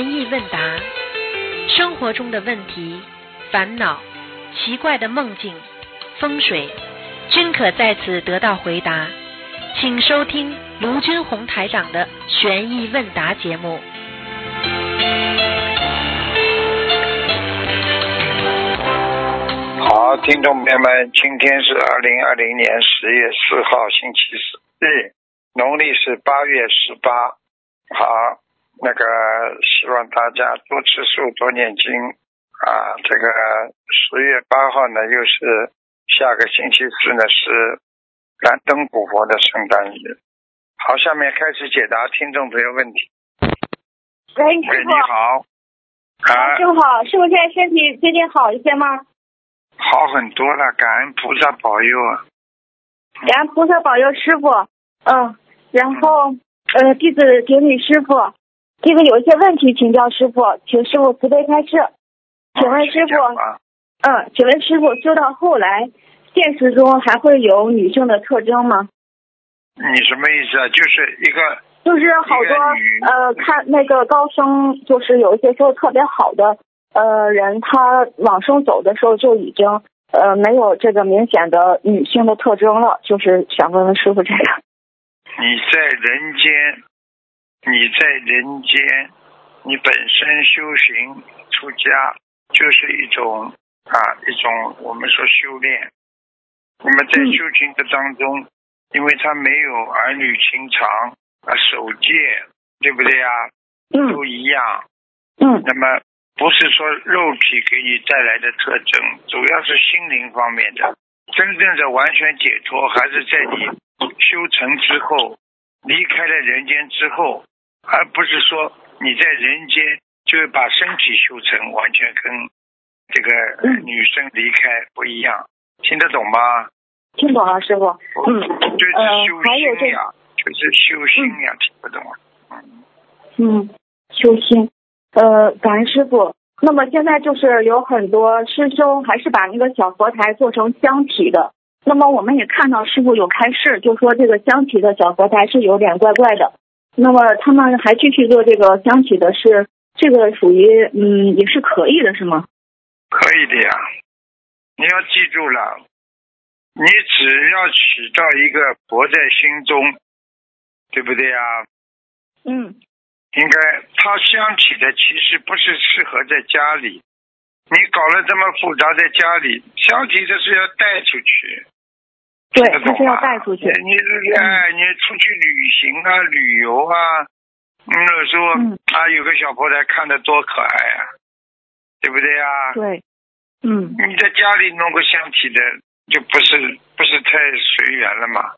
悬疑问答，生活中的问题、烦恼、奇怪的梦境、风水，均可在此得到回答。请收听卢军红台长的悬疑问答节目。好，听众朋友们，今天是二零二零年十月四号，星期四日，农历是八月十八。好，那个希望大家多吃素，多念经啊。这个十月八号呢，又是下个星期四呢，是燃灯古佛的圣诞日。好，下面开始解答听众朋友问题。喂，你好。啊师，傅好，师傅现在身体最近好一些吗？好很多了，感恩菩萨保佑啊。感恩菩萨保佑师傅。嗯，然后呃，弟子顶礼师傅，弟子有一些问题请教师傅，请师傅慈悲开示。请问师傅，嗯，请问师傅修到后来，现实中还会有女性的特征吗？你什么意思啊？就是一个就是好多呃，看那个高僧，就是有一些修得特别好的呃人，他往生走的时候就已经呃没有这个明显的女性的特征了，就是想问问师傅这个。你在人间，你在人间，你本身修行出家就是一种啊一种我们说修炼。那么在嗯修行的当中，因为他没有儿女情长啊守戒，对不对呀、嗯都一样。嗯那么不是说肉体给你带来的特征，主要是心灵方面的。真正的完全解脱，还是在你修成之后，离开了人间之后，而不是说你在人间就是把身体修成完全跟这个女生离开不一样，听得懂吗？听懂了，师傅。嗯就是呃修心呀，就是修心呀，听不懂啊？嗯。嗯，修心。呃，感恩师傅。那么现在就是有很多师兄还是把那个小佛台做成箱体的。那么我们也看到师傅有开示，就说这个箱体的小佛台是有点怪怪的。那么他们还继续做这个香体的是，这个属于嗯也是可以的，是吗？可以的呀，你要记住了，你只要起到一个佛在心中，对不对呀？嗯应该他香起的其实不是适合在家里，你搞了这么复杂，在家里香起的是要带出去，对是要带出去。你你哎，你出去旅行啊，旅游啊，那时候、嗯啊，有个小佛台看的多可爱啊、对不对啊？对，嗯你在家里弄个香体的，就不是不是太随缘了嘛？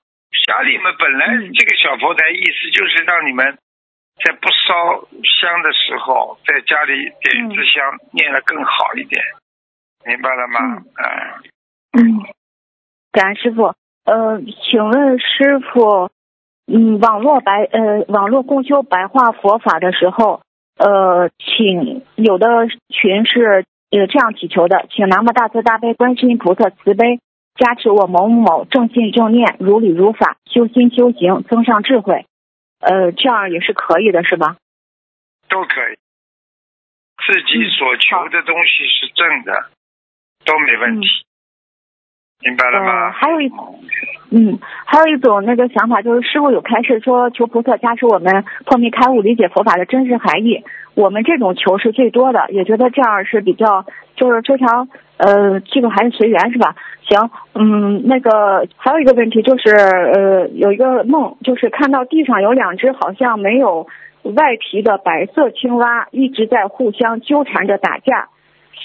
家里面本来嗯这个小佛台意思就是让你们在不烧香的时候，在家里点一支香，念的更好一点，明白了吗？嗯，嗯，感恩师傅。呃，请问师傅，嗯，网络白呃网络共修白话佛法的时候，呃，请有的群是呃这样祈求的，请南无大慈大悲观世音菩萨慈悲加持我某某某正信正念如理如法修心修行增上智慧，呃，这样也是可以的，是吧？都可以。自己所求的东西是正的，都没问题，明白了呃，吗？还有一嗯，还有一种那个想法，就是师傅有开示说，求菩萨加持我们破迷开悟，理解佛法的真实含义。我们这种求是最多的，也觉得这样是比较，就是非常呃，这个还是随缘是吧？行，嗯，那个还有一个问题就是，呃，有一个梦，就是看到地上有两只好像没有外皮的白色青蛙，一直在互相纠缠着打架，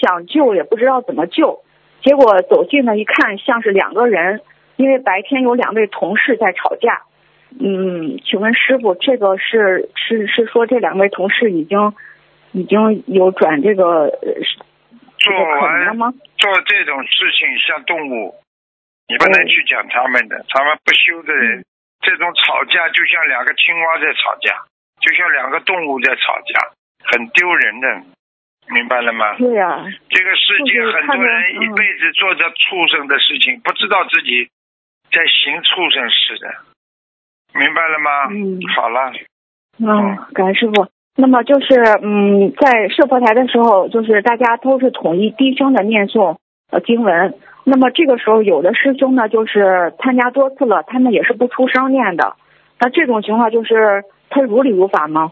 想救也不知道怎么救。结果走近了一看，像是两个人，因为白天有两位同事在吵架。嗯，请问师傅，这个是是是说这两位同事已经已经有转这个做个可能了吗？做这种事情像动物，你不能嗯去讲他们的，他们不修的人，嗯这种吵架就像两个青蛙在吵架，就像两个动物在吵架，很丢人的，明白了吗？对呀、这个世界很多人一嗯辈子做着畜生的事情，不知道自己在行畜生事的，明白了吗？嗯好了，嗯，感恩师傅。那么就是嗯，在设佛台的时候，就是大家都是统一低声的念诵呃经文。那么这个时候，有的师兄呢，就是参加多次了，他们也是不出声念的。那这种情况就是他如理如法吗？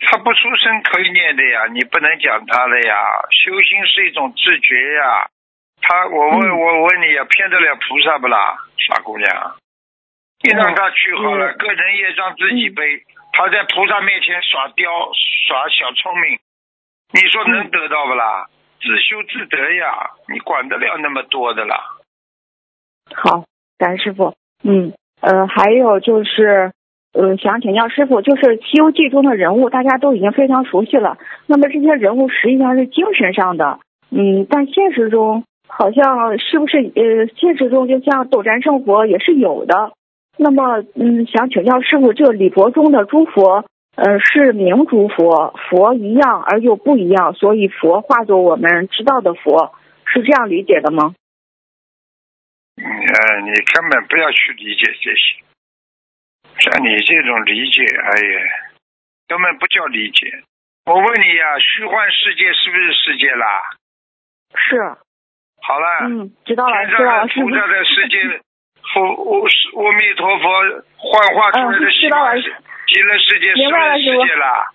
他不出声可以念的呀，你不能讲他的呀。修心是一种自觉呀。他，我问，嗯我问你呀，骗得了菩萨不啦，傻姑娘？你让他去好了，嗯个人业障自己背。他在菩萨面前耍刁耍小聪明，你说能得到不啦？自修自得呀，你管得了那么多的啦？好，感恩师傅。嗯，呃，还有就是，嗯，想请教师傅，就是《西游记》中的人物，大家都已经非常熟悉了。那么这些人物实际上是精神上的，嗯，但现实中好像是不是呃，现实中就像斗战胜佛也是有的。那么，嗯，想请教师傅，这个礼佛中的诸佛，呃，是名诸佛，佛一样而又不一样，所以佛化作我们知道的佛，是这样理解的吗？嗯，你根本不要去理解这些。像你这种理解，哎呀，根本不叫理解。我问你呀、虚幻世界是不是世界啦？是，好了，嗯，知道了，知道了，菩萨的世界，佛阿阿弥陀佛幻化出来的嗯西了极乐世界是不是世界啦？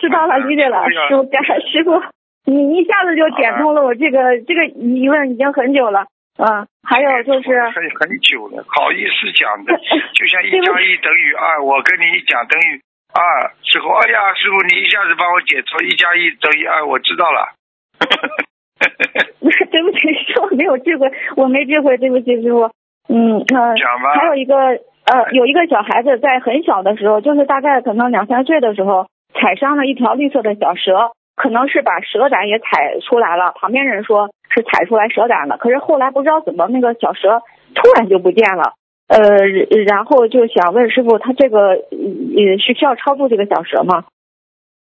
知道了，理解了，师傅，感恩师傅，你一下子就点通了我这个这个疑问，已经很久了。嗯，还有就是，很很久了，好意思讲的，就像一加一等于二，我跟你一讲等于二之后，哎呀，师傅你一下子帮我解脱，一加一等于二，我知道了。对不起，师傅没有智慧，我没智慧，对不起，师傅。嗯，呃，讲吧还有一个呃，有一个小孩子在很小的时候，就是大概可能两三岁的时候，踩伤了一条绿色的小蛇，可能是把蛇胆也踩出来了。旁边人说是踩出来蛇胆了，可是后来不知道怎么那个小蛇突然就不见了。呃，然后就想问师傅，他这个呃是需要超度这个小蛇吗？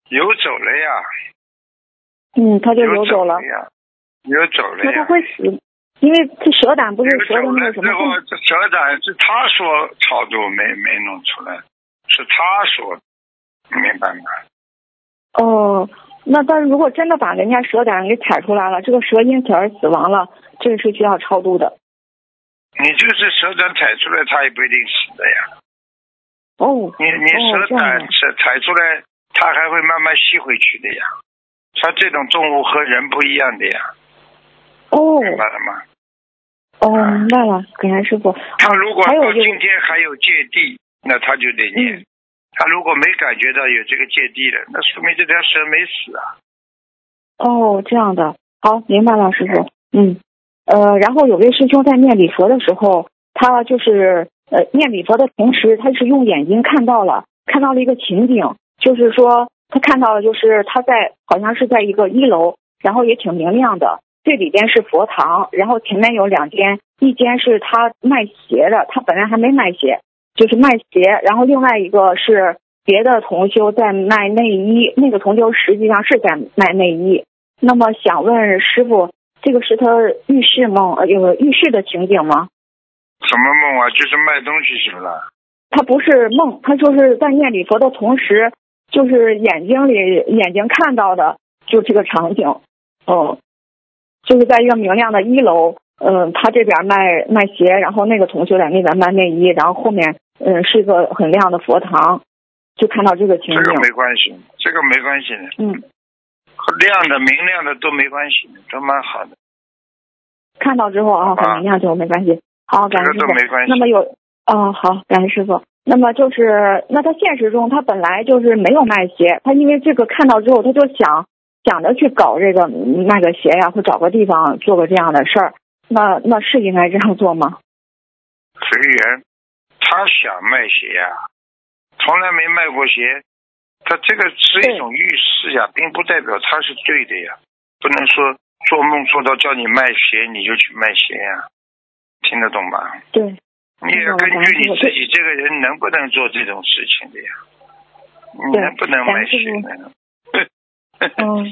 游走了呀，嗯，他就游游走了。呀，游走了那他呀。会死，因为这蛇胆不是游蛇的那个什么后，这蛇胆是他说超度没没弄出来，是他说的，明白吗？哦，那但是如果真的把人家蛇胆给踩出来了，这个蛇因此而死亡了，这个是需要超度的。你就是蛇胆踩出来，它也不一定死的呀。哦，你你哦蛇胆踩踩出来，它还会慢慢吸回去的呀。它这种动物和人不一样的呀，哦，明白了吗？哦，明白了，感恩师傅。他如果到今天还有芥蒂，那他就得念。嗯他如果没感觉到有这个芥蒂的，那说明这条蛇没死啊。哦，这样的，好，明白了，师傅。嗯，呃，然后有位师兄在念礼佛的时候，他就是呃念礼佛的同时，他是用眼睛看到了看到了一个情景，就是说他看到了，就是他在好像是在一个一楼，然后也挺明亮的，这里边是佛堂，然后前面有两间，一间是他卖鞋的，他本来还没卖鞋，就是卖鞋，然后另外一个是别的同修在卖内衣，那个同修实际上是在卖内衣。那么想问师傅，这个是他浴室梦，呃，有浴室的情景吗？什么梦啊？就是卖东西是不啦？他不是梦，他就是在念礼佛的同时，就是眼睛里眼睛看到的，就这个场景，哦，就是在一个明亮的一楼，嗯，他这边卖卖鞋，然后那个同学在那边卖内衣，然后后面嗯是一个很亮的佛堂，就看到这个情景这个，没关系，这个没关系的，嗯，亮的、明亮的都没关系，都蛮好的，看到之后啊，很明亮就没关系。好，感谢师傅。都没关系那。么有哦，好，感谢师傅。那么就是，那他现实中他本来就是没有卖鞋，他因为这个看到之后，他就想想着去搞这个嗯卖个鞋呀，或找个地方做个这样的事儿。那那是应该这样做吗？随缘，他想卖鞋呀、从来没卖过鞋，他这个是一种预示呀，并不代表他是对的呀，不能说做梦做到叫你卖鞋你就去卖鞋呀，听得懂吧？对，你也要根据你自己这个人能不能做这种事情的呀，你能不能卖鞋感呢？嗯，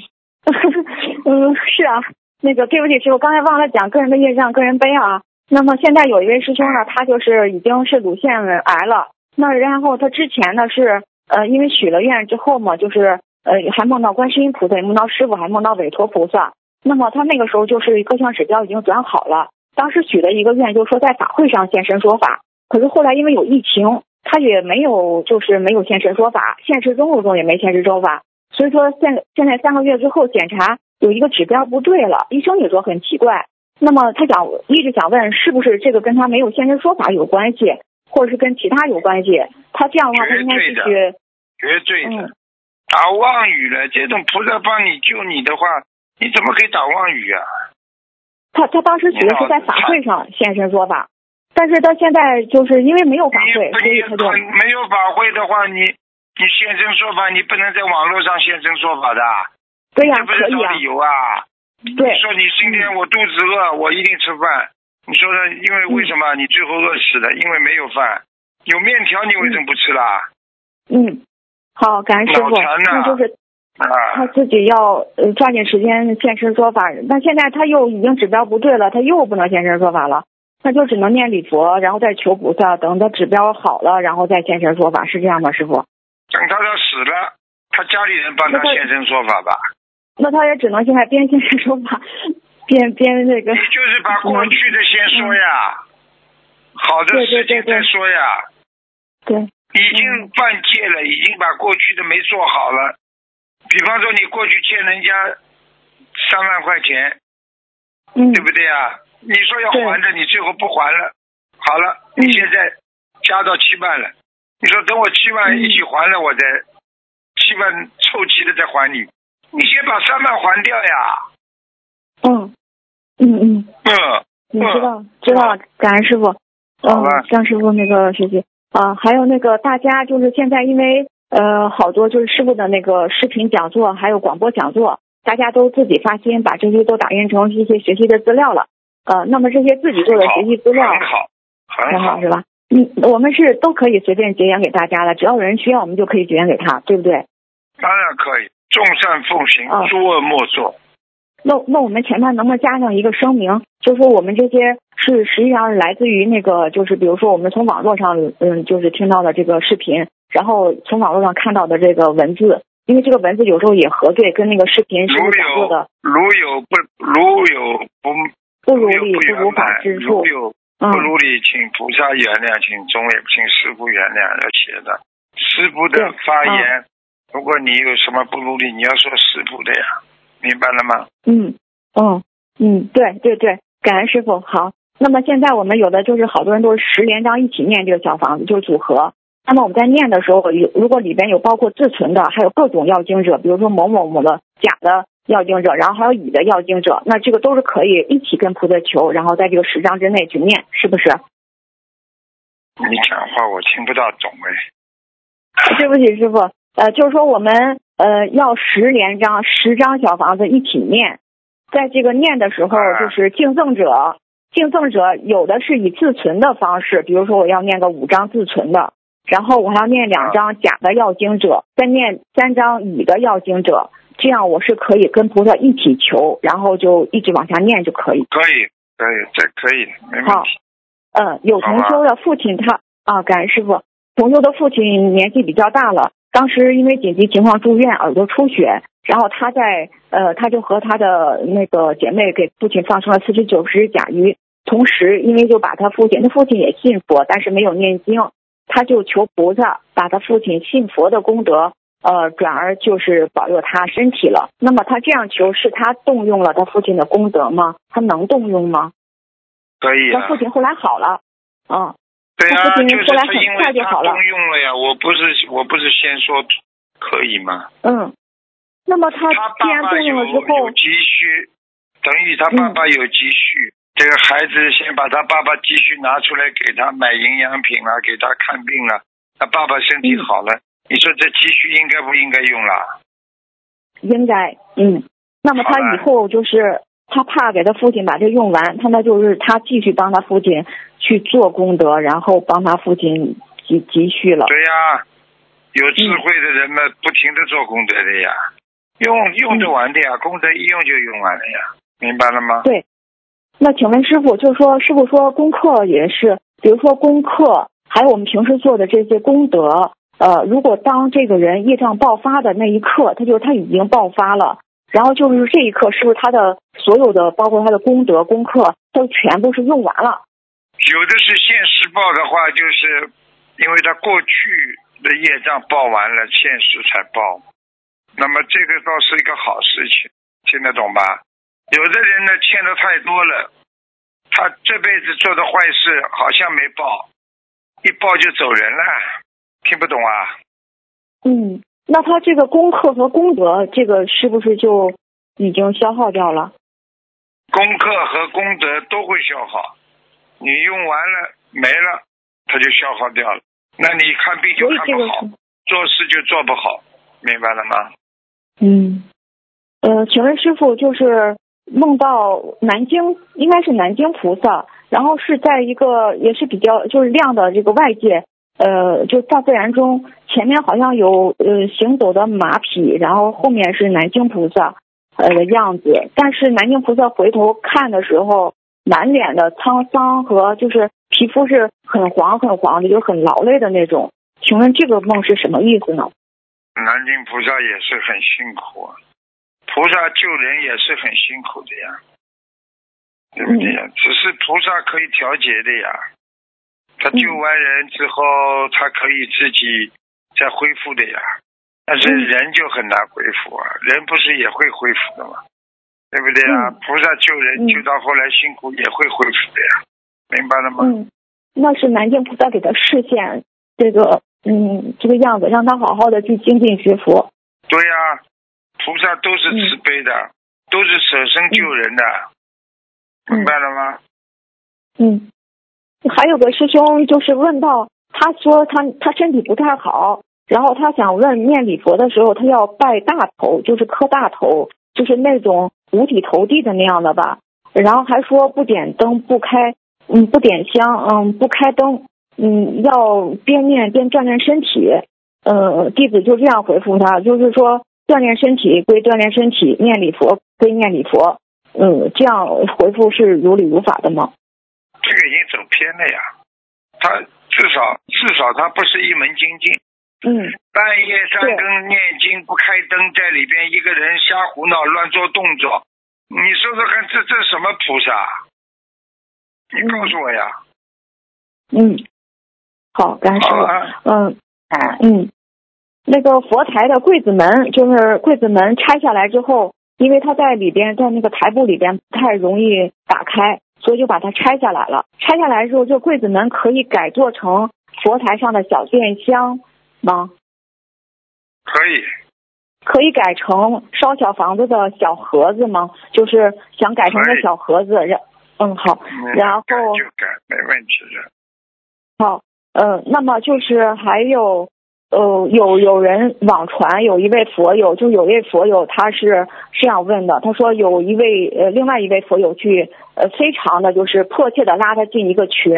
嗯，是啊，那个对不起师傅，刚才忘了讲个人的业障，个人悲啊。那么现在有一位师兄呢，他就是已经是乳腺癌了，那然后他之前呢是呃，因为许了愿之后嘛，就是呃还梦到观世音菩萨，也梦到师傅，还梦到韦陀菩萨。那么他那个时候就是各项指标已经转好了。当时许了一个愿，就是说在法会上现身说法。可是后来因为有疫情，他也没有就是没有现身说法，现实生活中也没现身说法。所以说现现在三个月之后检查有一个指标不对了，医生也说很奇怪。那么他想一直想问是不是这个跟他没有现身说法有关系，或者是跟其他有关系？他这样的话他应该继续绝对的打妄语了。这种菩萨帮你救你的话，你怎么可以打妄语啊？他他当时许的是在法会上现身说法，但是到现在就是因为没有法会，所以他就没有法会的话，你你现身说法，你不能在网络上现身说法的。对呀，可以啊。理由啊。对。你说你今天我肚子饿，我一定吃饭。你说的，因为为什么你最后饿死的？因为没有饭，有面条你为什么不吃啦？嗯，好，感恩师傅，那就是他自己要呃抓紧时间现身说法。那现在他又已经指标不对了，他又不能现身说法了，那就只能念礼佛，然后再求菩萨，等他指标好了，然后再现身说法，是这样吗，师傅？等他要死了，他家里人帮他现身说法吧。那他也只能现在边现在说法。边边那个，你就是把过去的先说呀，好的事情再说呀。对。已经犯戒了，已经把过去的没做好了。比方说，你过去欠人家三万块钱，嗯，对不对啊？你说要还的，你最后不还了，好了，你现在加到七万了。你说等我七万一起还了，我再七万凑齐了再还你。你先把三万还掉呀。嗯。嗯嗯嗯，你知道知道，感恩师傅，嗯，张师傅那个学习啊，还有那个大家就是现在因为呃好多就是师傅的那个视频讲座还有广播讲座，大家都自己发心把这些都打印成一些学习的资料了，呃，那么这些自己做的学习资料很好很好是吧？嗯，我们是都可以随便结缘给大家的，只要有人需要，我们就可以结缘给他，对不对？当然可以，众善奉行，诸恶莫作。那那我们前面能不能加上一个声明，就说我们这些是实际上是来自于那个，就是比如说我们从网络上嗯，就是听到的这个视频，然后从网络上看到的这个文字，因为这个文字有时候也核对跟那个视频是不是做的。如有不如有不不如理不如法之处，如不如理，请菩萨原谅，请中位，请师傅原谅要写的。师傅的发言，如果你有什么不如理，你要说师傅的呀。明白了吗？嗯，哦，嗯，对对对，感恩师傅。好，那么现在我们有的就是好多人都是十连章一起念这个小房子，就是组合。那么我们在念的时候，有如果里边有包括自存的，还有各种要经者，比如说某某某的甲的要经者，然后还有乙的要经者，那这个都是可以一起跟菩萨求，然后在这个十章之内去念，是不是？你讲话我听不大懂哎。对不起，师傅。呃，就是说我们呃要十连章十张小房子一起念，在这个念的时候，就是敬赠者，敬赠者有的是以自存的方式，比如说我要念个五张自存的，然后我还要念两张甲的要经者，再念三张乙的要经者，这样我是可以跟菩萨一起求，然后就一直往下念就可以。可以，可以，这可以，没问题。好，嗯，有同修的父亲他啊，感恩师傅，同修的父亲年纪比较大了。当时因为紧急情况住院，耳朵出血，然后他在呃，他就和他的那个姐妹给父亲放生了四十九只甲鱼，同时因为就把他父亲，他父亲也信佛，但是没有念经，他就求菩萨把他父亲信佛的功德，呃，转而就是保佑他身体了。那么他这样求，是他动用了他父亲的功德吗？他能动用吗？可以。他父亲后来好了，嗯。对啊，就是他因为他动用了呀，我不是我不是先说可以吗？嗯，那么他既然动用了之后，有积蓄，等于他爸爸有积蓄，这个孩子先把他爸爸积蓄拿出来给他买营养品啊，给他看病了，他爸爸身体好了，你说这积蓄应该不应该用了？应该，嗯，那么他以后就是。他怕给他父亲把这用完，他那就是他继续帮他父亲去做功德，然后帮他父亲积积蓄了。对呀，有智慧的人们不停的做功德的呀，用用得完的呀，功德一用就用完了呀，明白了吗？对。那请问师傅，就是说师傅说功课也是，比如说功课，还有我们平时做的这些功德，呃，如果当这个人业障爆发的那一刻，他就是他已经爆发了，然后就是这一刻，是不是他的所有的，包括他的功德功课，都全部是用完了？有的是现世报的话，就是因为他过去的业障报完了，现世才报。那么这个倒是一个好事情，听得懂吧？有的人呢欠的太多了，他这辈子做的坏事好像没报，一报就走人了，听不懂啊？嗯，那他这个功课和功德，这个是不是就已经消耗掉了？功课和功德都会消耗，你用完了没了，它就消耗掉了。那你看病就看不好，做事就做不好，明白了吗？嗯，呃，请问师傅，就是梦到南京，应该是南京菩萨，然后是在一个也是比较就是亮的这个外界，呃，就大自然中，前面好像有呃行走的马匹，然后后面是南京菩萨呃的样子，但是南京菩萨回头看的时候，满脸的沧桑和就是皮肤是很黄很黄的，就很劳累的那种。请问这个梦是什么意思呢？南京菩萨也是很辛苦，啊，菩萨救人也是很辛苦的呀，对不对呀？只是菩萨可以调节的呀，他救完人之后，他可以自己再恢复的呀。但是人就很难恢复啊，人不是也会恢复的吗？对不对啊？菩萨救人救到后来辛苦也会恢复的呀，明白了吗？嗯，那是南京菩萨给他示现这个。嗯，这个样子让他好好的去精进学佛。对呀，菩萨都是慈悲的，都是舍身救人的，明白了吗？嗯，还有个师兄就是问到，他说他他身体不太好，然后他想问念礼佛的时候，他要拜大头，就是磕大头，就是那种五体投地的那样的吧。然后还说不点灯，不开，嗯，不点香，嗯，不开灯。嗯，要边念边锻炼身体。呃，弟子就这样回复他，就是说锻炼身体归锻炼身体，念礼佛归念礼佛。嗯，这样回复是如理如法的吗？这个已经走偏了呀。他至少至少他不是一门精进。嗯。半夜三更念经不开灯，在里边一个人瞎胡闹乱做动作，你说说看，这这什么菩萨？你告诉我呀。嗯。好，感谢师傅。嗯，嗯，那个佛台的柜子门，就是柜子门拆下来之后，因为它在里边，在那个台布里边不太容易打开，所以就把它拆下来了。拆下来之后，这柜子门可以改做成佛台上的小电箱吗？可以。可以改成烧小房子的小盒子吗？就是想改成个小盒子，然嗯好，然后就改，没问题的。好。呃，那么就是还有，呃，有有人网传有一位佛友，就有一位佛友他是这样问的，他说有一位呃另外一位佛友去呃非常的就是迫切的拉他进一个群，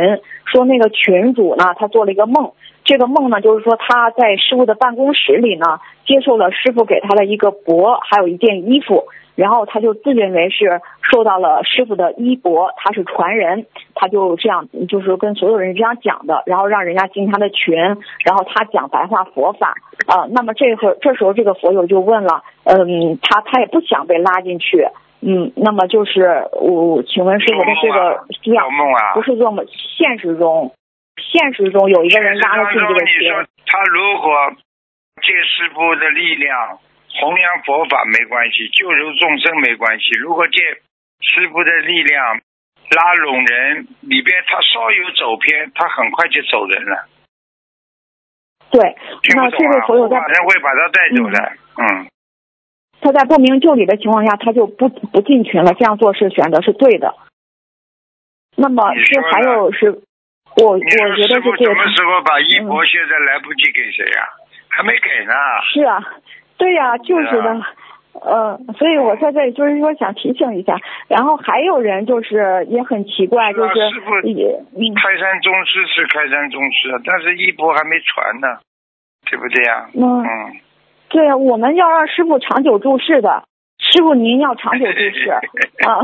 说那个群主呢他做了一个梦，这个梦呢就是说他在师傅的办公室里呢接受了师傅给他的一个钵，还有一件衣服。然后他就自认为是受到了师傅的衣钵，他是传人，他就这样就是跟所有人这样讲的，然后让人家进他的群，然后他讲白话佛法啊。那么这会这时候这个佛友就问了，嗯，他他也不想被拉进去，嗯，那么就是我请问师傅他这个这样不是做梦，现实中现实中有一个人拉了自己的群，他如果借师傅的力量。弘扬佛法没关系，救助众生没关系。如果借师傅的力量拉拢人，里边他稍有走偏，他很快就走人了。对，那这位朋友在人会把他带走的。嗯。他在不明就里的情况下，他就不不进群了。这样做是选择是对的。那么是还有是，我我觉得是这个。什么时候把衣钵现在来不及给谁呀？还没给呢。是啊。对呀，就是的，嗯，所以我在这里就是说想提醒一下，然后还有人就是也很奇怪，就是也开山宗师是开山宗师，但是衣钵还没传呢，对不对呀？嗯，对呀，我们要让师傅长久住世的，师傅您要长久住世 啊，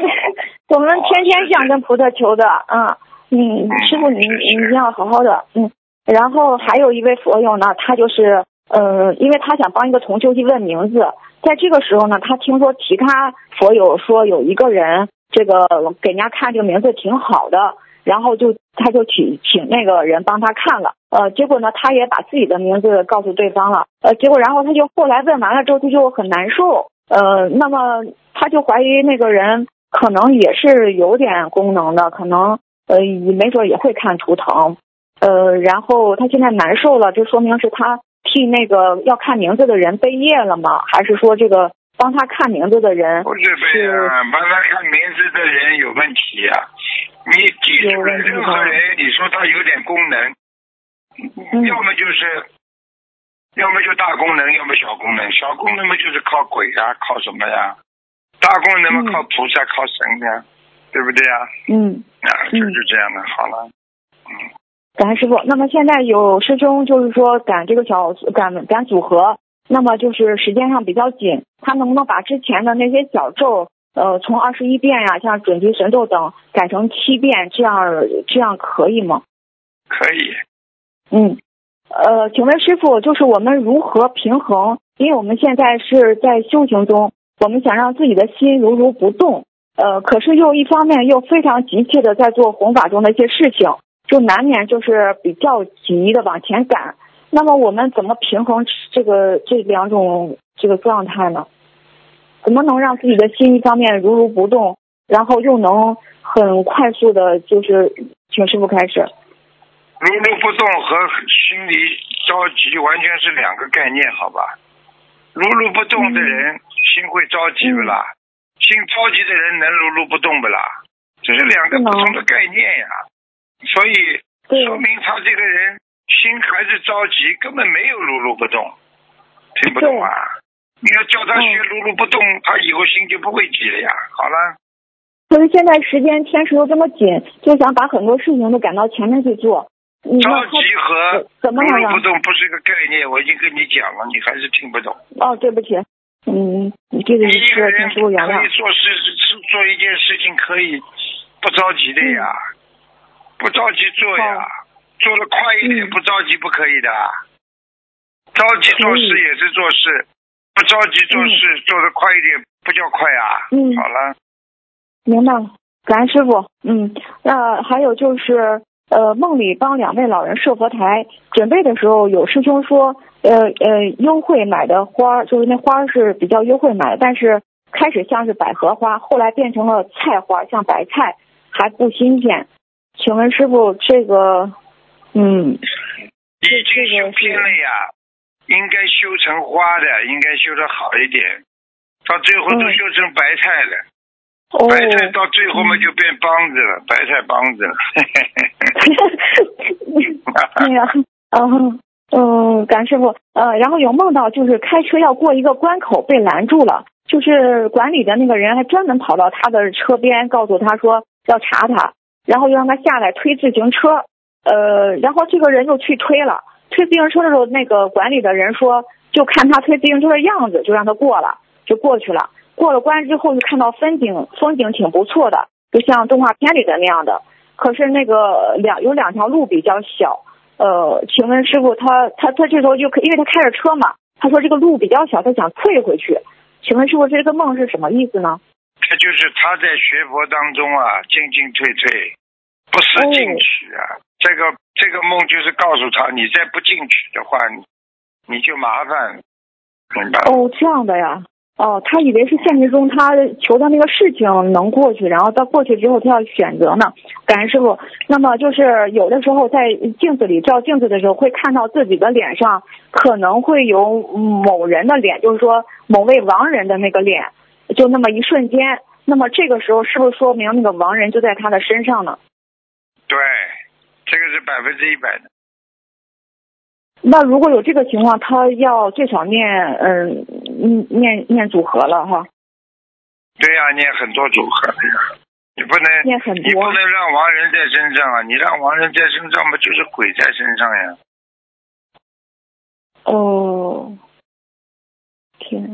我们天天想跟菩萨求的啊，嗯，嗯师傅您您要好好的，嗯。然后还有一位佛友呢，他就是呃，因为他想帮一个同修去问名字，在这个时候呢，他听说其他佛友说有一个人这个给人家看这个名字挺好的，然后就他就请请那个人帮他看了，呃，结果呢，他也把自己的名字告诉对方了，呃，结果然后他就后来问完了之后，他就很难受，呃，那么他就怀疑那个人可能也是有点功能的，可能呃没准也会看图腾。呃，然后他现在难受了，就说明是他替那个要看名字的人背业了吗？还是说这个帮他看名字的人不是背啊，帮他看名字的人有问题啊、你记住了，任何人，你说他有点功能，嗯要么就是，要么就大功能，要么小功能。小功能嘛就是靠鬼啊，靠什么呀？大功能嘛嗯靠菩萨，靠神呀，对不对呀？嗯，啊，就嗯是这样的。好了，嗯。感恩师傅。那么现在有师兄就是说赶这个小赶赶组合，那么就是时间上比较紧，他能不能把之前的那些小咒，呃，从二十一遍呀、像准提神咒等改成七遍，这样这样可以吗？可以，嗯，呃，请问师傅，就是我们如何平衡？因为我们现在是在修行中，我们想让自己的心如如不动，呃，可是又一方面又非常急切的在做弘法中的一些事情，就难免就是比较急的往前赶。那么我们怎么平衡这个这两种这个状态呢？怎么能让自己的心一方面如如不动，然后又能很快速的，就是请师傅开始。如如不动和心里着急完全是两个概念，好吧？如如不动的人、心会着急不啦？心着急的人能如如不动不啦？这是两个不同的概念呀。所以说明他这个人心还是着急，根本没有如如不动，听不懂啊？你要叫他学嗯如如不动，他以后心就不会急了呀。好了，可是现在时间天时又这么紧，就想把很多事情都赶到前面去做。着急和怎么能让如如不动不是一个概念，我已经跟你讲了，你还是听不懂。哦，对不起，嗯，你这个你一个是人请师傅原谅可以。做事是做一件事情可以不着急的呀，不着急做呀做的快一点，嗯不着急不可以的。着急做事也是做事，不着急做事，做的快一点不叫快啊。嗯好了，明白了，感恩师傅。嗯，那还有就是，呃，梦里帮两位老人设佛台，准备的时候有师兄说，呃呃，优惠买的花，就是那花是比较优惠买的，但是开始像是百合花，后来变成了菜花，像白菜，还不新鲜。请问师傅，这个，嗯，已经修偏了呀，应该修成花的，应该修的好一点，到最后都嗯修成白菜了。哦，白菜到最后嘛就变帮子了，白菜帮子了。那个，嗯嗯，感恩师傅，呃，然后有梦到就是开车要过一个关口被拦住了，就是管理的那个人还专门跑到他的车边，告诉他说要查他，然后又让他下来推自行车，呃，然后这个人就去推了，推自行车的时候，那个管理的人说，就看他推自行车的样子，就让他过了，就过去了。过了关之后，就看到风景，风景挺不错的，就像动画片里的那样的。可是那个两有两条路比较小，呃，请问师傅他他他这时候就可因为他开着车嘛，他说这个路比较小，他想退回去。请问师傅这个梦是什么意思呢？这就是他在学佛当中啊，进进退退，不思进取啊。这个这个梦就是告诉他，你再不进取的话，你你就麻烦，明白吗？哦，这样的呀。哦，他以为是现实中他求的那个事情能过去，然后到过去之后他要选择呢。感恩师傅。那么就是有的时候在镜子里照镜子的时候，会看到自己的脸上可能会有某人的脸，就是说某位亡人的那个脸，就那么一瞬间。那么这个时候是不是说明那个亡人就在他的身上呢？对，这个是百分之一百的。那如果有这个情况，他要最少念嗯嗯念念组合了哈，对呀、念很多组合的呀，你不能念很你不。能让亡人在身上啊！你让亡人在身上嘛，就是鬼在身上呀。哦，天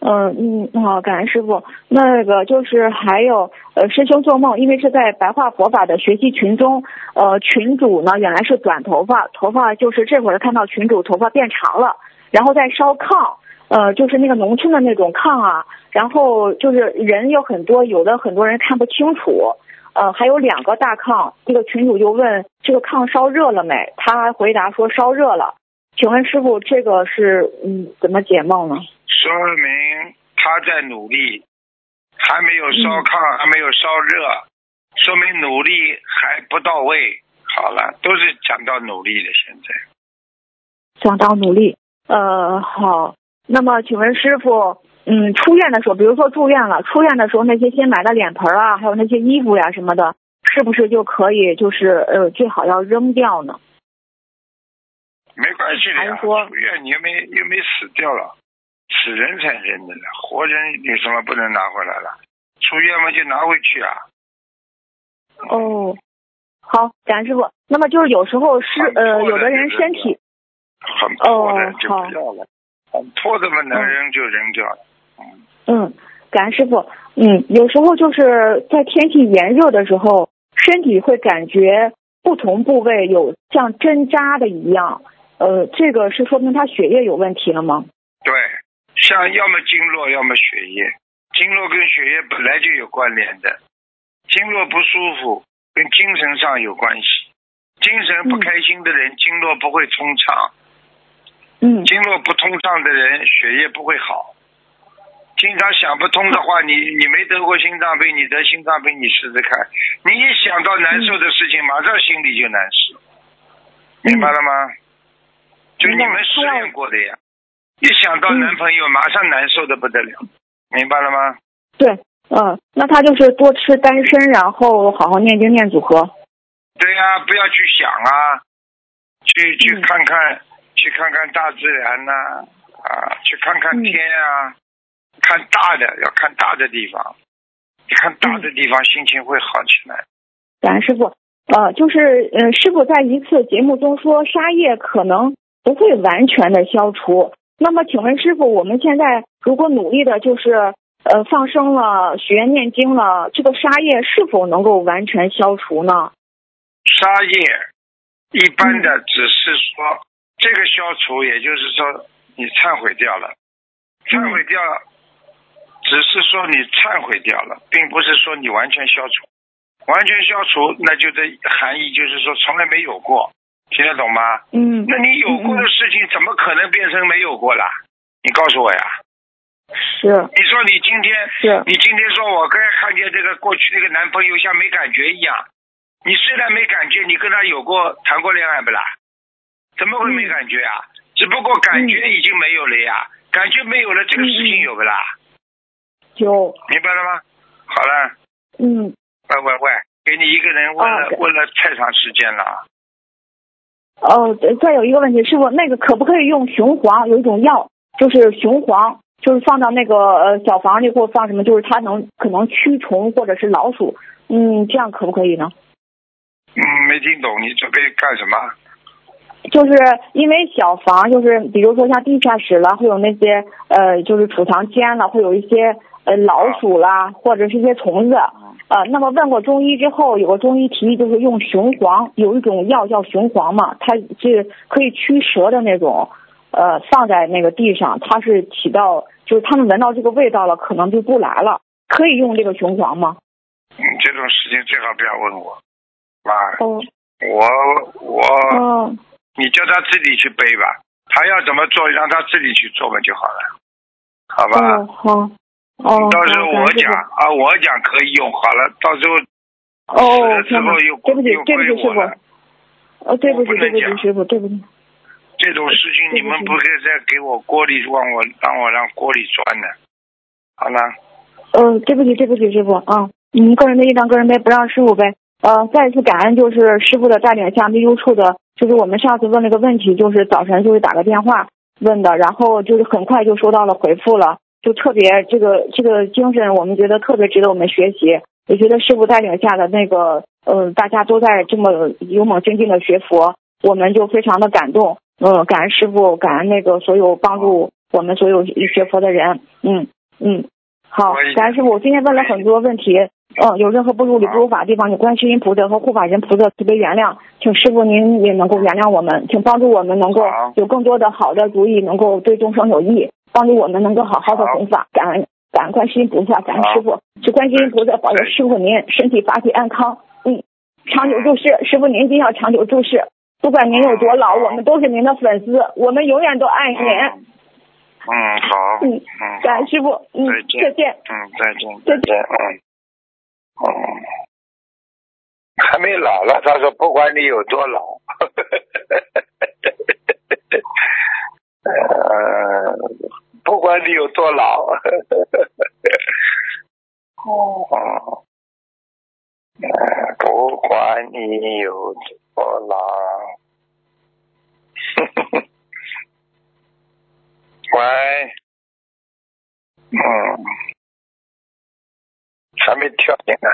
啊，嗯嗯，好，感恩师傅。那个就是还有呃，师兄做梦，因为是在白话佛法的学习群中，呃，群主呢原来是短头发，头发就是这会儿看到群主头发变长了，然后在烧炕，呃，就是那个农村的那种炕啊，然后就是人有很多，有的很多人看不清楚，呃，还有两个大炕，这个群主就问这个炕烧热了没？他回答说烧热了。请问师傅，这个是嗯怎么解梦呢？说明他在努力，还没有烧炕，还没有烧热，说明努力还不到位。好了，都是讲到努力的，现在讲到努力，呃，好。那么，请问师傅，嗯，出院的时候，比如说住院了，出院的时候那些新买的脸盆啊，还有那些衣服呀什么的，是不是就可以就是呃最好要扔掉呢？没关系的出院你又没又没死掉了，死人才扔的呢，活人有什么不能拿回来了？出院嘛就拿回去啊。哦，好，感恩师傅。那么就是有时候是呃，有的人身体很破的哦就好不要了，很破的嘛能扔就扔掉了。嗯，嗯，感恩师傅。嗯，有时候就是在天气炎热的时候，身体会感觉不同部位有像针扎的一样，呃，这个是说明他血液有问题了吗？对，像要么经络，要么血液，经络跟血液本来就有关联的，经络不舒服跟精神上有关系，精神不嗯开心的人，经络不会通畅。嗯经络不通畅的人，血液不会好。经常想不通的话，你你没得过心脏病，你得心脏病，你试试看。你一想到难受的事情，马上心里就难受，明白了吗？就你们实他要验过的呀，一想到嗯男朋友，马上难受的不得了，明白了吗？对，嗯，那他就是多吃丹参，然后好好念经念组合。对呀、不要去想啊，去去嗯看看，去看看大自然呐、啊，去看看嗯天啊，看大的，要看大的地方，看大嗯的地方，心情会好起来。感恩师傅。呃，就是呃，师傅在一次节目中说沙叶可能不会完全的消除。那么，请问师傅，我们现在如果努力的就是呃放生了、许愿念经了，这个沙叶是否能够完全消除呢？沙叶一般嗯的只是说、这个消除，也就是说你忏悔掉了，忏悔掉，只是说你忏悔掉了，并不是说你完全消除。完全消除，那就这含义就是说从来没有过，听得懂吗？嗯，那你有过的事情，怎么可能变成没有过啦？你告诉我呀！是你说你今天，是，你今天说我刚才看见这个过去那个男朋友像没感觉一样，你虽然没感觉，你跟他有过谈过恋爱不啦？怎么会没感觉啊？只不过感觉已经没有了呀，感觉没有了，这个事情有不啦？有明白了吗？好了，嗯喂喂喂，给你一个人问了、问了太长时间了。哦，再有一个问题，师傅，那个可不可以用雄黄？有一种药，就是雄黄，就是放到那个呃小房里或放什么，就是它能可能驱虫或者是老鼠，嗯，这样可不可以呢？嗯，没听懂，你准备干什么？就是因为小房，就是比如说像地下室啦，会有那些呃，就是储藏间了，会有一些呃老鼠啦，或者是一些虫子。呃，那么问过中医之后，有个中医提议就是用雄黄，有一种药叫雄黄嘛，它是可以驱蛇的那种，呃，放在那个地上，它是起到就是他们闻到这个味道了，可能就不来了。可以用这个雄黄吗？嗯，这种事情最好不要问我，妈，哦我我、哦你叫他自己去背吧，他要怎么做，让他自己去做吧就好了，好吧？哦好哦，到时候我讲啊，我讲可以用，好了，到时候哦死了，之后又对不起，对不起，师傅归我了。。呃，对不起，对不起，师傅，对不起。这种事情你们不可以再给我锅里往我让我让锅里钻的，好了，嗯，对不起，对不起，师傅啊，嗯，个人的一张，个人背，不让师傅背。呃，再一次感恩，就是师傅的带领下，秘书处的，就是我们上次问了个问题，就是早晨就是打个电话问的，然后就是很快就收到了回复了，就特别这个这个精神，我们觉得特别值得我们学习，我觉得师傅带领下的那个，呃，大家都在这么勇猛精进的学佛，我们就非常的感动。嗯，感恩师傅，感恩那个所有帮助我们所有学佛的人。嗯嗯，好，感恩师傅，我今天问了很多问题，嗯，有任何不如理不如法的地方，请观世音菩萨和护法神菩萨慈悲原谅，请师傅您也能够原谅我们，请帮助我们能够有更多的好的主意，能够对众生有益，帮助我们能够好好的弘法，感恩感恩观世音菩萨，感恩师傅，是观世音菩萨保佑师傅您身体法体安康，嗯，长久住世，师傅您一定要长久住世。不管您有多老，我们都是您的粉丝，我们永远都爱您。嗯，好。嗯，感恩师傅。嗯，再见。嗯，再见。再见。嗯。嗯。还没老了，他说不管你有多老。呃，不管你有多老。哦。呃，不管你有。多老，喂，嗯，还没跳进来。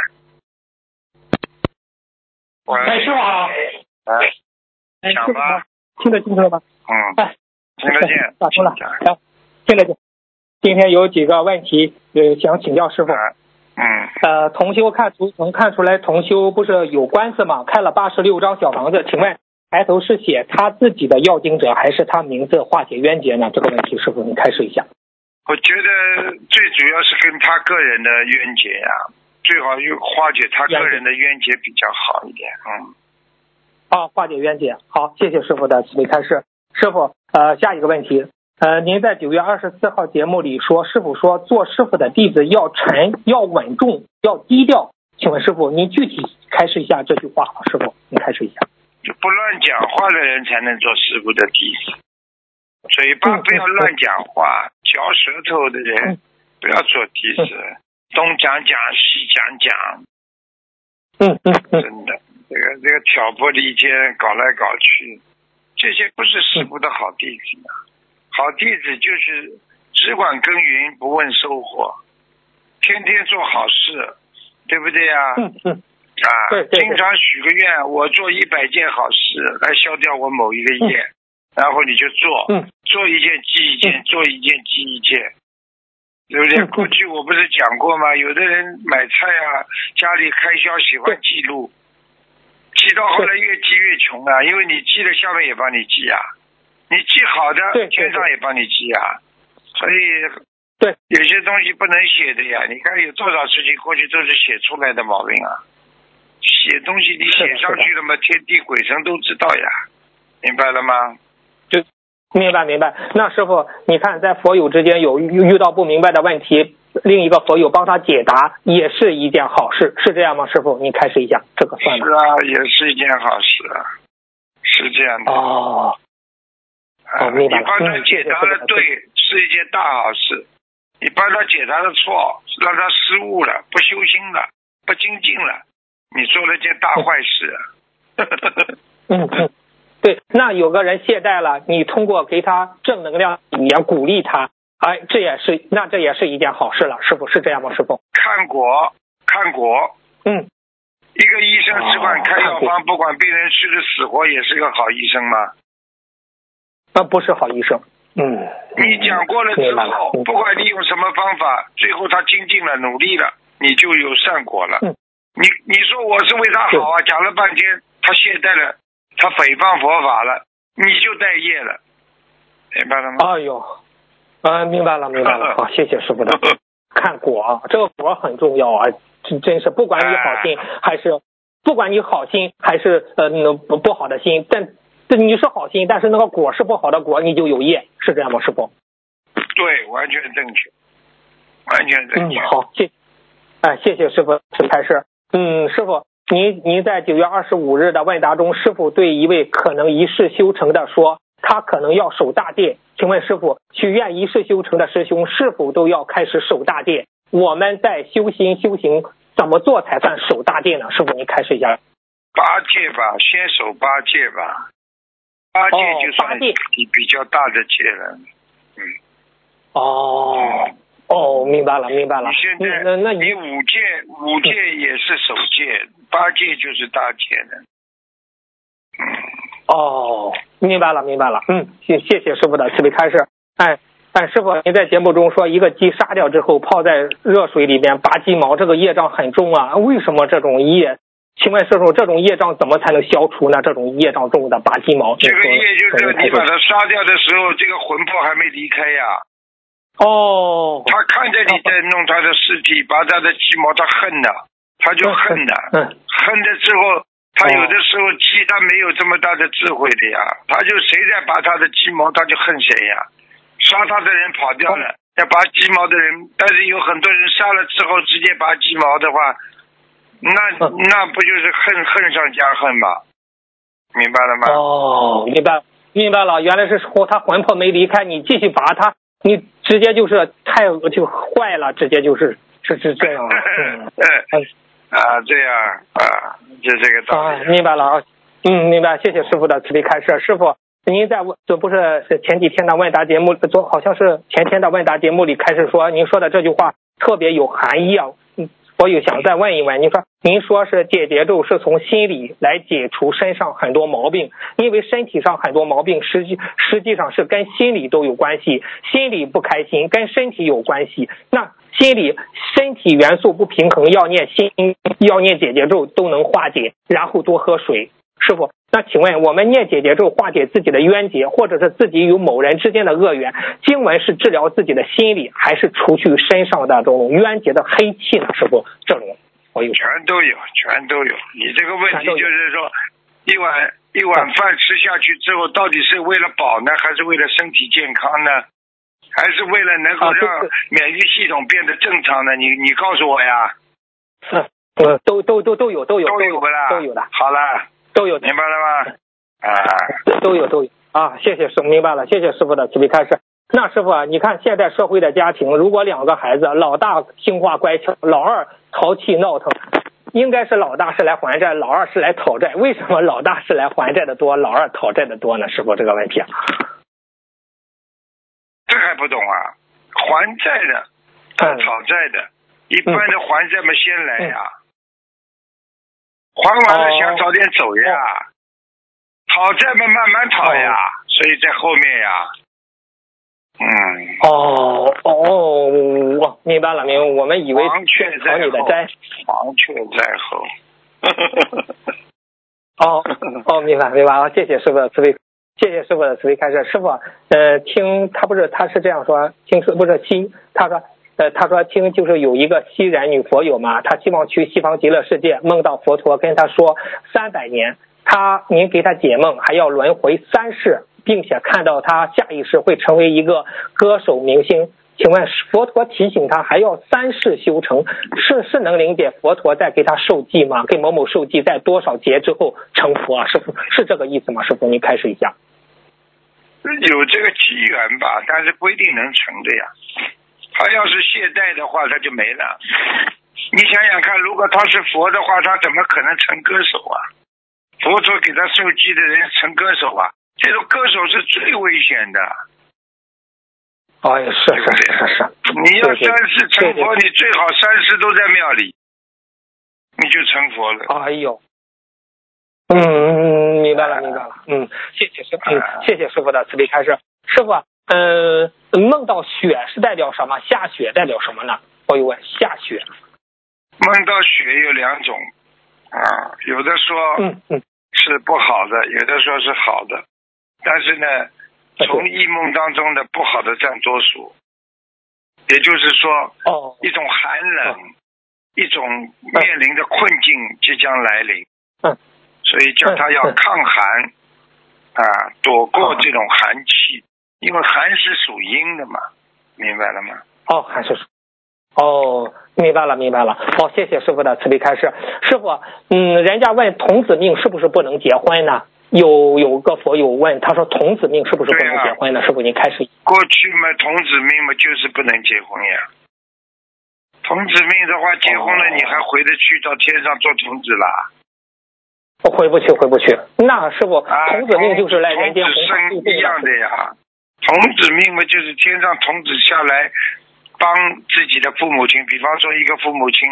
喂，师傅好。啊，讲吧。听得清楚了吗？嗯。哎，听得见。打通了。来，听得见。今天有几个问题，呃，想请教师傅。嗯，呃，同修看图能看出来，同修不是有官司吗？开了八十六张小房子，请问抬头是写他自己的要经者，还是他名字化解冤结呢？这个问题师傅你开始一下。我觉得最主要是跟他个人的冤结呀，最好用化解他个人的冤结比较好一点。嗯。啊，化解冤结，好，谢谢师傅的慈悲开示。师傅，呃，下一个问题。呃，您在九月二十四号节目里说，师傅说做师傅的弟子要沉、要稳重、要低调。请问师傅，您具体开示一下这句话。师傅，您开示一下。就不乱讲话的人才能做师傅的弟子，嘴巴不要乱讲话，嚼舌头的人不要做弟子，东讲讲西讲讲。嗯嗯嗯。真的，这个这个挑拨离间，搞来搞去，这些不是师傅的好弟子啊。好弟子就是只管耕耘不问收获，天天做好事，对不对呀？嗯嗯。啊，经常许个愿，我做一百件好事来消掉我某一个业，然后你就做，做一件记一件，做一件记一件，对不对？过去我不是讲过吗？有的人买菜啊，家里开销喜欢记录，记到后来越记越穷啊，因为你记了，下面也帮你记啊。你记好的，天上也帮你记啊，所以对有些东西不能写的呀。你看有多少事情过去都是写出来的毛病啊，写东西你写上去了嘛，天地鬼神都知道呀，明白了吗？就明白明白。那师傅，你看在佛友之间有遇到不明白的问题，另一个佛友帮他解答，也是一件好事，是这样吗？师傅，你开始一下，这个算吗？是啊，也是一件好事啊，是这样的。哦。啊，你帮他解答的对，是一件大好事。你帮他解答的错，让他失误了，不修心了，不精进了，你做了件大坏事。嗯嗯，对。那有个人懈怠了，你通过给他正能量语言鼓励他，哎，这也是那这也是一件好事了，师傅是这样吗？师傅看果，看果。嗯，一个医生只管开药方，不管病人吃的死活，也是个好医生吗？那不是好医生。嗯，你讲过了之后，不管你用什么方法，最后他精进了、努力了，你就有善果了。嗯，你你说我是为他好啊，讲了半天，他懈怠了，他诽谤佛法了，你就带业了，明白了吗？哎呦，啊，明白了，明白了。好，谢谢师傅的。看果啊，这个果很重要啊，真真是，不管你好心还是不管你好心还是呃不不好的心，但。但你是好心，但是那个果是不好的果，你就有业，是这样吗，师傅？对，完全正确，完全正确。嗯，好，谢，哎，谢谢师傅开示。嗯，师傅，您您在九月二十五日的问答中，师傅对一位可能一世修成的说，他可能要守大殿。请问师傅，许愿一世修成的师兄是否都要开始守大殿？我们在修心修行怎么做才算守大殿呢？师傅，您开始一下。八戒吧，先守八戒吧。八戒就算你比较大的戒了，嗯，哦，哦，明白了，明白了。你现在那那你五戒五戒也是守戒，八戒就是大戒的，嗯，哦，明白了，明白了，嗯，谢谢谢师傅的慈悲开示。哎，哎，师傅，您在节目中说一个鸡杀掉之后泡在热水里边拔鸡毛，这个业障很重啊。为什么这种业？请问师傅，这种业障怎么才能消除呢？这种业障重的拔鸡毛，这个业就是你把它杀掉的时候，这个魂魄还没离开呀。哦。他看着你在弄他的尸体，拔他的鸡毛，他恨呐，他就恨呐。嗯。恨的时候，他有的时候鸡他没有这么大的智慧的呀，他就谁在拔他的鸡毛，他就恨谁呀。杀他的人跑掉了，要拔鸡毛的人，但是有很多人杀了之后直接拔鸡毛的话。那那不就是恨恨上加恨吗？明白了吗？哦，明白明白了，原来是说他魂魄没离开，你继续拔他，你直接就是太就坏了，直接就是是是这样。嗯啊，这样啊，就这个道理。明白了啊，嗯，明白，谢谢师傅的慈悲开示。师傅，您在问这不是前几天的问答节目，昨好像是前天的问答节目里开始说，您说的这句话特别有含义啊。我又想再问一问，你说您说是解结咒是从心里来解除身上很多毛病，因为身体上很多毛病实际实际上是跟心理都有关系，心理不开心跟身体有关系，那心理身体元素不平衡，要念心要念解结咒都能化解，然后多喝水，师傅。那请问，我们念姐姐咒化解自己的冤结，或者是自己与某人之间的恶缘，经文是治疗自己的心理，还是除去身上的这种冤结的黑气呢？师傅，这种我有全都有，全都有。你这个问题就是说，一碗一碗饭吃下去之后，到底是为了饱呢，还是为了身体健康呢？还是为了能够让免疫系统变得正常呢？你你告诉我呀。嗯，都都都都有都有都有的啦，都有的。好了。都有，明白了吗？啊，都有都有啊！谢谢师，明白了，谢谢师傅的慈悲开示。那师傅啊，你看现在社会的家庭，如果两个孩子，老大听话乖巧，老二淘气闹腾，应该是老大是来还债，老二是来讨债。为什么老大是来还债的多，老二讨债的多呢？师傅这个问题啊，这 还不懂啊？还债的，讨债的，一般的还债嘛先来呀。还完了想早点走呀，讨债嘛慢慢讨呀，所以在后面呀，嗯，哦哦，我明白了，明白。我们以为黄雀在后，黄雀在后。哦哦，明白明白了，谢谢师傅的慈悲，谢谢师傅的慈悲开示。师傅，呃，听他不是他是这样说，听说不是听，他说。呃，他说听就是有一个西人女佛友嘛，他希望去西方极乐世界，梦到佛陀跟他说三百年，他您给他解梦，还要轮回三世，并且看到他下一世会成为一个歌手明星。请问佛陀提醒他还要三世修成，是是能理解佛陀在给他受记吗？给某某受记，在多少劫之后成佛？师傅是这个意思吗？师傅您开始一下。有这个机缘吧，但是不一定能成的呀。他要是懈怠的话，他就没了。你想想看，如果他是佛的话，他怎么可能成歌手啊？佛陀给他受记的人成歌手啊？这种歌手是最危险的。哎，是是是是。你要三世成佛，你最好三世都在庙里，你就成佛了。哎呦，嗯，明白了，明白了。嗯，谢谢师傅，谢谢师傅的慈悲开示。师傅，嗯。梦到雪是代表什么？下雪代表什么呢？我有问，下雪。梦到雪有两种啊，有的说是不好的，有的说是好的，但是呢，从异梦当中的不好的占多数，也就是说，哦，一种寒冷，一种面临的困境即将来临，嗯，所以叫他要抗寒啊，躲过这种寒气。因为寒是属阴的嘛，明白了吗？哦，寒是属，哦，明白了，明白了。好，谢谢师傅的慈悲开示。师傅，嗯，人家问童子命是不是不能结婚呢？有有个佛友问，他说童子命是不是不能结婚呢？师傅，您开始。过去嘛，童子命嘛就是不能结婚呀。童子命的话，结婚了你还回得去到天上做童子啦？我回不去，回不去。那师傅，童子命就是来人间生一样的呀。童子命嘛，就是天上童子下来帮自己的父母亲。比方说，一个父母亲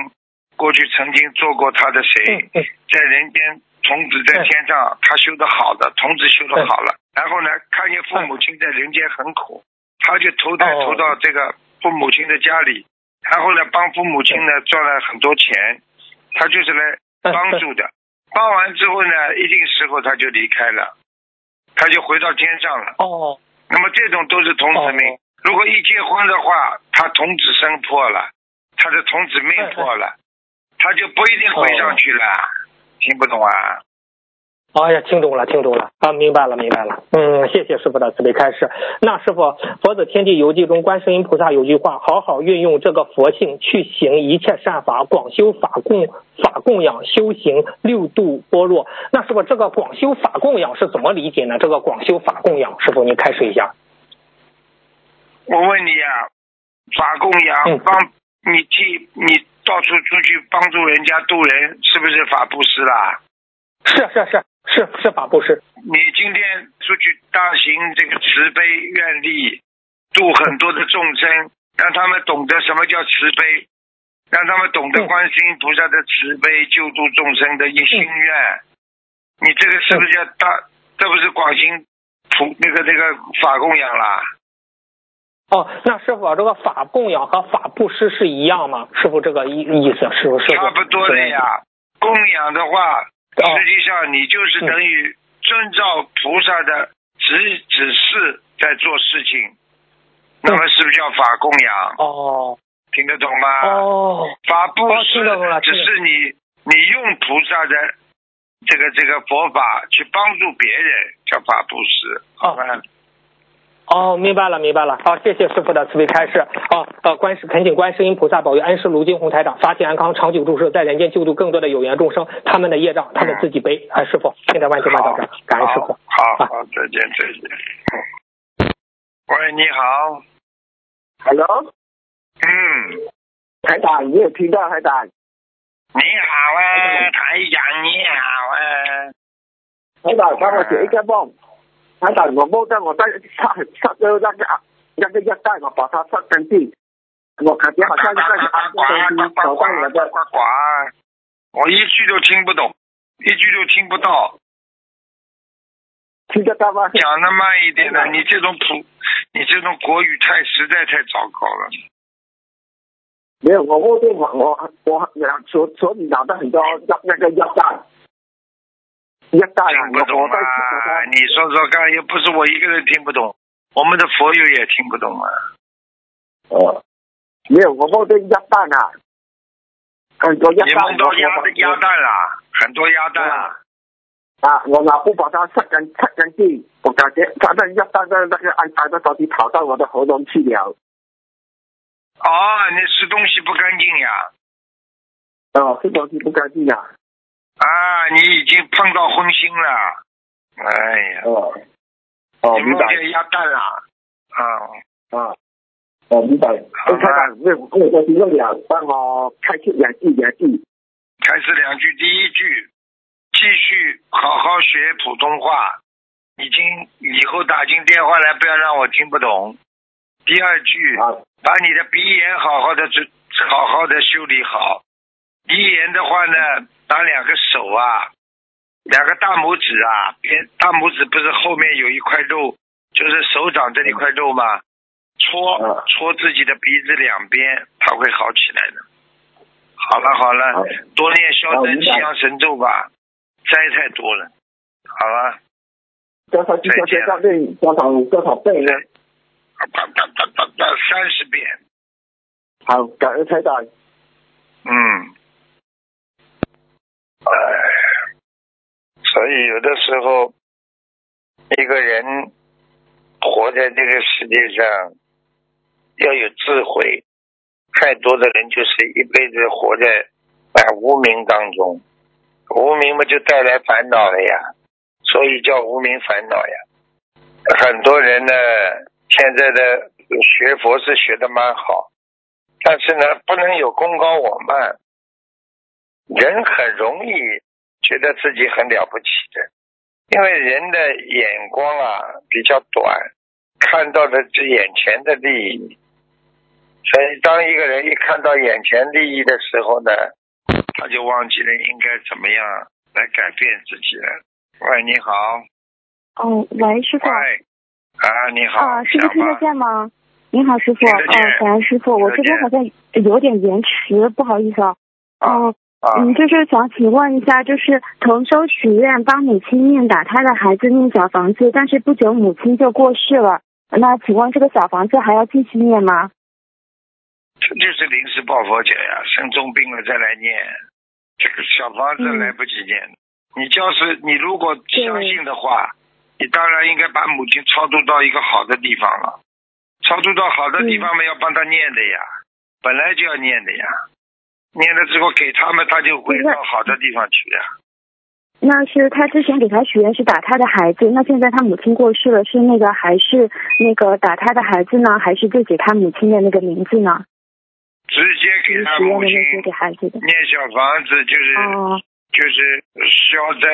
过去曾经做过他的谁，在人间童子在天上，他修的好的，童子修的好了。然后呢，看见父母亲在人间很苦，他就投胎哦投到这个父母亲的家里，然后呢帮父母亲呢赚了很多钱，他就是来帮助的。帮完之后呢，一定时候他就离开了，他就回到天上了。哦那么这种都是童子命。哦如果一结婚的话，他童子身破了，他的童子命破了，他就不一定回上去了。听不懂啊？哎呀，听懂了，听懂了啊，明白了，明白了。嗯，谢谢师傅的慈悲开示。那师傅，《佛子天地游记》中，观世音菩萨有句话：好好运用这个佛性去行一切善法，广修法供法供养，修行六度般若。那师傅，这个广修法供养是怎么理解呢？这个广修法供养，师傅您开示一下。我问你啊，法供养嗯帮你替你到处出去帮助人家渡人，是不是法布施啦？是是是是是法布施。你今天出去大行这个慈悲愿力，度很多的众生，让他们懂得什么叫慈悲，让他们懂得嗯观世音菩萨的慈悲救度众生的一心愿。你这个是不是叫大？这不是广行普那个那个法供养啦？哦，那师傅，这个法供养和法布施是一样吗？师傅，这个意意思是不是？差不多的呀。供养的话，哦实际上你就是等于遵照菩萨的指指示在做事情，那么是不是叫法供养？哦听得懂吗？哦法布哦施只是你你用菩萨的这个这个佛法去帮助别人，叫法布施。好吧？哦，明白了，明白了。好、谢谢师傅的慈悲开示。哦，呃，观世恳请观世音菩萨保佑恩师卢金红台长法体安康，长久住世，在人间救度更多的有缘众生，他们的业障他们自己背。啊，师傅，现在万千万到这，感恩师傅。啊好好，再见再见。喂，你好。Hello，嗯，台长，你有听到台长？你好啊，台长，你好啊。台长，帮我解一个梦。我摸到我在杀杀掉那个那个鸭蛋，我把它杀干净。我感觉好像那个安东西找到我的。呱呱，我一句都听不懂，一句都听不到，听得到吗？讲的慢一点的。你这种普，你这种国语太实在太糟糕了。没有，我梦见我我我手手里拿到很多鸭那个鸭蛋，鸭蛋啊，听不懂我我在啊！你说说看，又不是我一个人听不懂，我们的佛友也听不懂啊。哦，没有，我梦见鸭蛋啊，很多鸭你蛋，梦到鸭我鸭蛋啦，很多鸭蛋啊。啊，我拿布把它擦干擦干净，我感觉它的鸭蛋的那个肮脏的东西跑到我的喉咙去了。哦，你吃东西不干净呀？哦，这东西不干净啊。啊，你已经碰到荤腥了。哎呀，哦，哦，你明白梦见鸭蛋了？啊，啊，哦，明白。哎，台长，那我我提问两，帮我开始两句两句。开始两句，第一句，继续好好学普通话。已经以后打进电话来，不要让我听不懂。第二句，啊，把你的鼻炎好好的治，好好的修理好。鼻炎的话呢，打两个手啊，两个大拇指啊，边大拇指不是后面有一块肉，就是手掌这一块肉吗？搓嗯搓自己的鼻子两边，它会好起来的。好了好了好，多练消灾吉祥神咒吧，灾太多了。好了，多少句多少要练多少多少倍呢？哒哒哒哒哒，三十遍。好，感恩台长。嗯，哎，所以有的时候，一个人活在这个世界上要有智慧。太多的人就是一辈子活在啊无名当中，无名嘛就带来烦恼了呀，所以叫无名烦恼呀。很多人呢，现在的学佛是学的蛮好，但是呢，不能有功高我慢。人很容易觉得自己很了不起的，因为人的眼光啊比较短，看到的是眼前的利益。所以，当一个人一看到眼前利益的时候呢，他就忘记了应该怎么样来改变自己了。喂，你好，哦，喂，师傅，喂，啊，你好，啊，师傅听得见吗？你好，师傅。听得见哦，感恩师傅，我这边好像有点延迟，不好意思啊。嗯啊，嗯，就是想请问一下，就是同修许愿帮母亲念打胎的孩子念小房子，但是不久母亲就过世了，那请问这个小房子还要继续念吗？这就是临时抱佛脚呀，生重病了再来念，这个小房子嗯来不及念。你要是你如果相信的话，你当然应该把母亲超度到一个好的地方了。超度到好的地方嘛，要帮他念的呀，本来就要念的呀。念了之后给他们，他就会到好的地方去呀。那是他之前给他许愿是打他的孩子，那现在他母亲过世了，是那个还是那个打他的孩子呢，还是就给他母亲的那个名字呢？直接给他母亲给孩子的。念小房子，就是、哦，就是消灾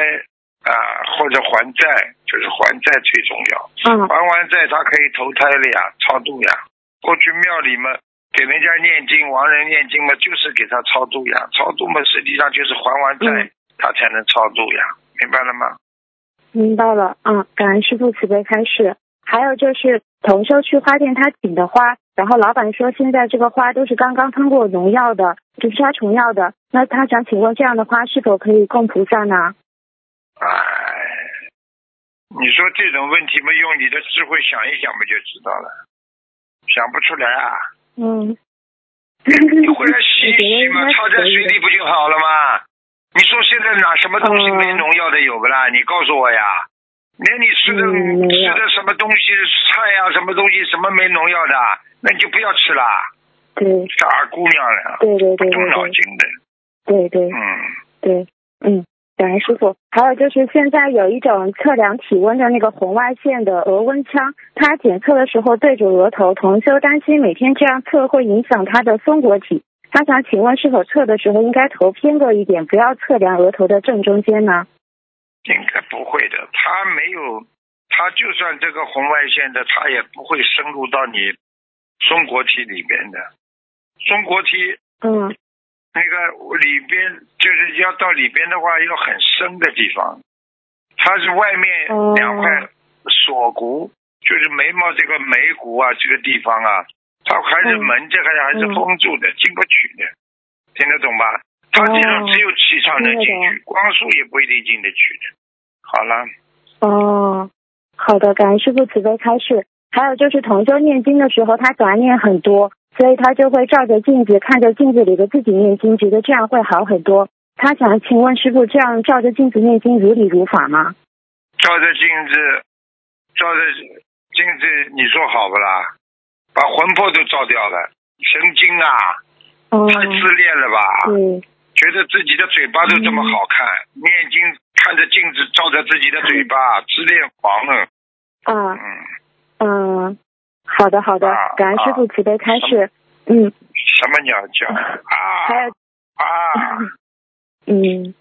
啊、或者还债，就是还债最重要。嗯还完债，他可以投胎了呀，超度呀。过去庙里嘛，给人家念经，亡人念经嘛，就是给他超度呀。超度嘛，实际上就是还完债，嗯他才能超度呀，明白了吗？明白了，嗯，感恩师父慈悲开示。还有就是同修去花店，他请的花，然后老板说现在这个花都是刚刚通过农药的，就是杀虫药的。那他想请问这样的花是否可以供菩萨呢？哎，你说这种问题嘛，用你的智慧想一想嘛，就知道了。想不出来啊？嗯，你回来洗一洗嘛，泡在水里不就好了吗？你说现在哪什么东西哦没农药的有不啦？你告诉我呀。连你吃的、嗯吃的什么东西菜呀、什么东西什么没农药的，那你就不要吃啦。对傻姑娘了，对对对不动脑筋的。对对嗯，对，嗯，感恩师傅。还有就是现在有一种测量体温的那个红外线的额温枪，它检测的时候对着额头，同修担心每天这样测会影响他的松果体。他想请问，是否测的时候应该头偏过一点，不要测量额头的正中间呢？应该不会的。它没有，它就算这个红外线的，它也不会深入到你松果体里面的。松果体嗯那个里边就是要到里边的话，要很深的地方。它是外面哦两块锁骨，就是眉毛这个眉骨啊，这个地方啊，它还是嗯门这个还是嗯封住的，进不去的，听得懂吧？它这种哦只有气场能进去，光速也不一定进得去的。好了，哦，好的，感恩师傅慈悲开示。还有就是同修念经的时候，他想要念很多，所以他就会照着镜子，看着镜子里的自己念经，觉得这样会好很多。他想请问师傅，这样照着镜子念经如理如法吗？照着镜子，照着镜子，你说好不啦？把魂魄都照掉了，神经啊，哦，太自恋了吧？对，觉得自己的嘴巴都这么好看，念经看着镜子照着自己的嘴巴，自恋狂了。啊，嗯，嗯，好的好的啊，感恩师傅慈悲开示。嗯，什么鸟叫啊？还有啊，嗯，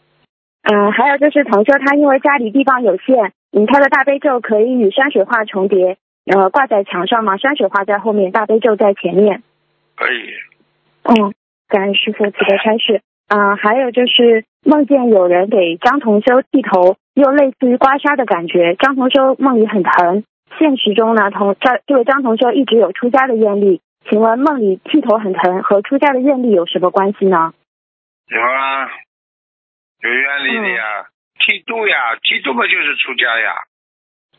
嗯，还有就是同修他因为家里地方有限，嗯，他的大悲咒可以与山水画重叠，呃，挂在墙上嘛，山水画在后面，大悲咒在前面。可以。嗯，感恩师傅慈悲开示。啊、还有就是梦见有人给张同修剃头，又类似于刮痧的感觉。张同修梦里很疼，现实中呢，同这这位张同学一直有出家的愿力。请问梦里剃头很疼和出家的愿力有什么关系呢？有啊，有愿力的呀，剃度呀，剃度嘛就是出家呀，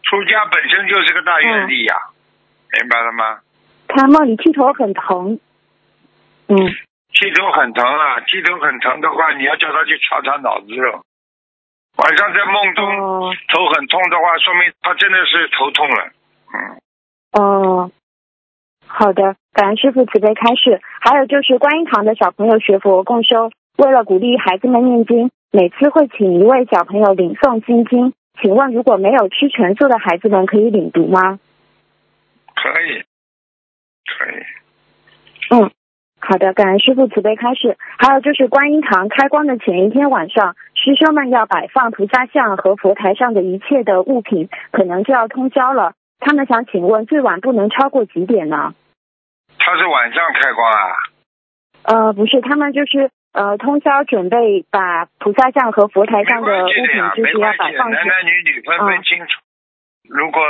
出家本身就是个大愿力呀，明白了吗？他梦里剃头很疼。嗯，剃头很疼啊，剃头很疼的话，你要叫他去查查脑子了。晚上在梦中哦头很痛的话，说明他真的是头痛了。嗯，哦，好的，感恩师傅慈悲开示。还有就是观音堂的小朋友学佛共修，为了鼓励孩子们念经，每次会请一位小朋友领诵心经。请问如果没有吃全素的孩子们，可以领读吗？可以，可以。嗯，好的，感恩师傅慈悲开示。还有就是观音堂开光的前一天晚上，师兄们要摆放菩萨像和佛台上的一切的物品，可能就要通宵了。他们想请问，最晚不能超过几点呢？他是晚上开光啊？呃，不是，他们就是呃通宵准备把菩萨像和佛台上的物品就是要摆放男男女女分分清楚。如果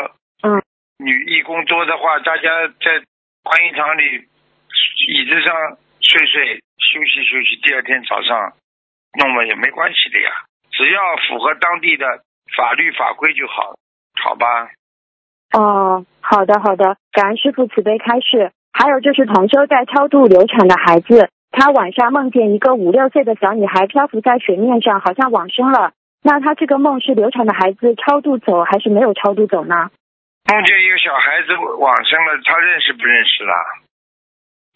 嗯女义工多的话，大家在观音堂里椅子上睡睡休息休息，第二天早上弄了也没关系的呀，只要符合当地的法律法规就好，好吧？哦，好的好的，感恩师傅慈悲开示。还有就是同修在超度流产的孩子，他晚上梦见一个五六岁的小女孩漂浮在水面上，好像往生了。那他这个梦是流产的孩子超度走还是没有超度走呢？梦见一个小孩子往生了，他认识不认识啦？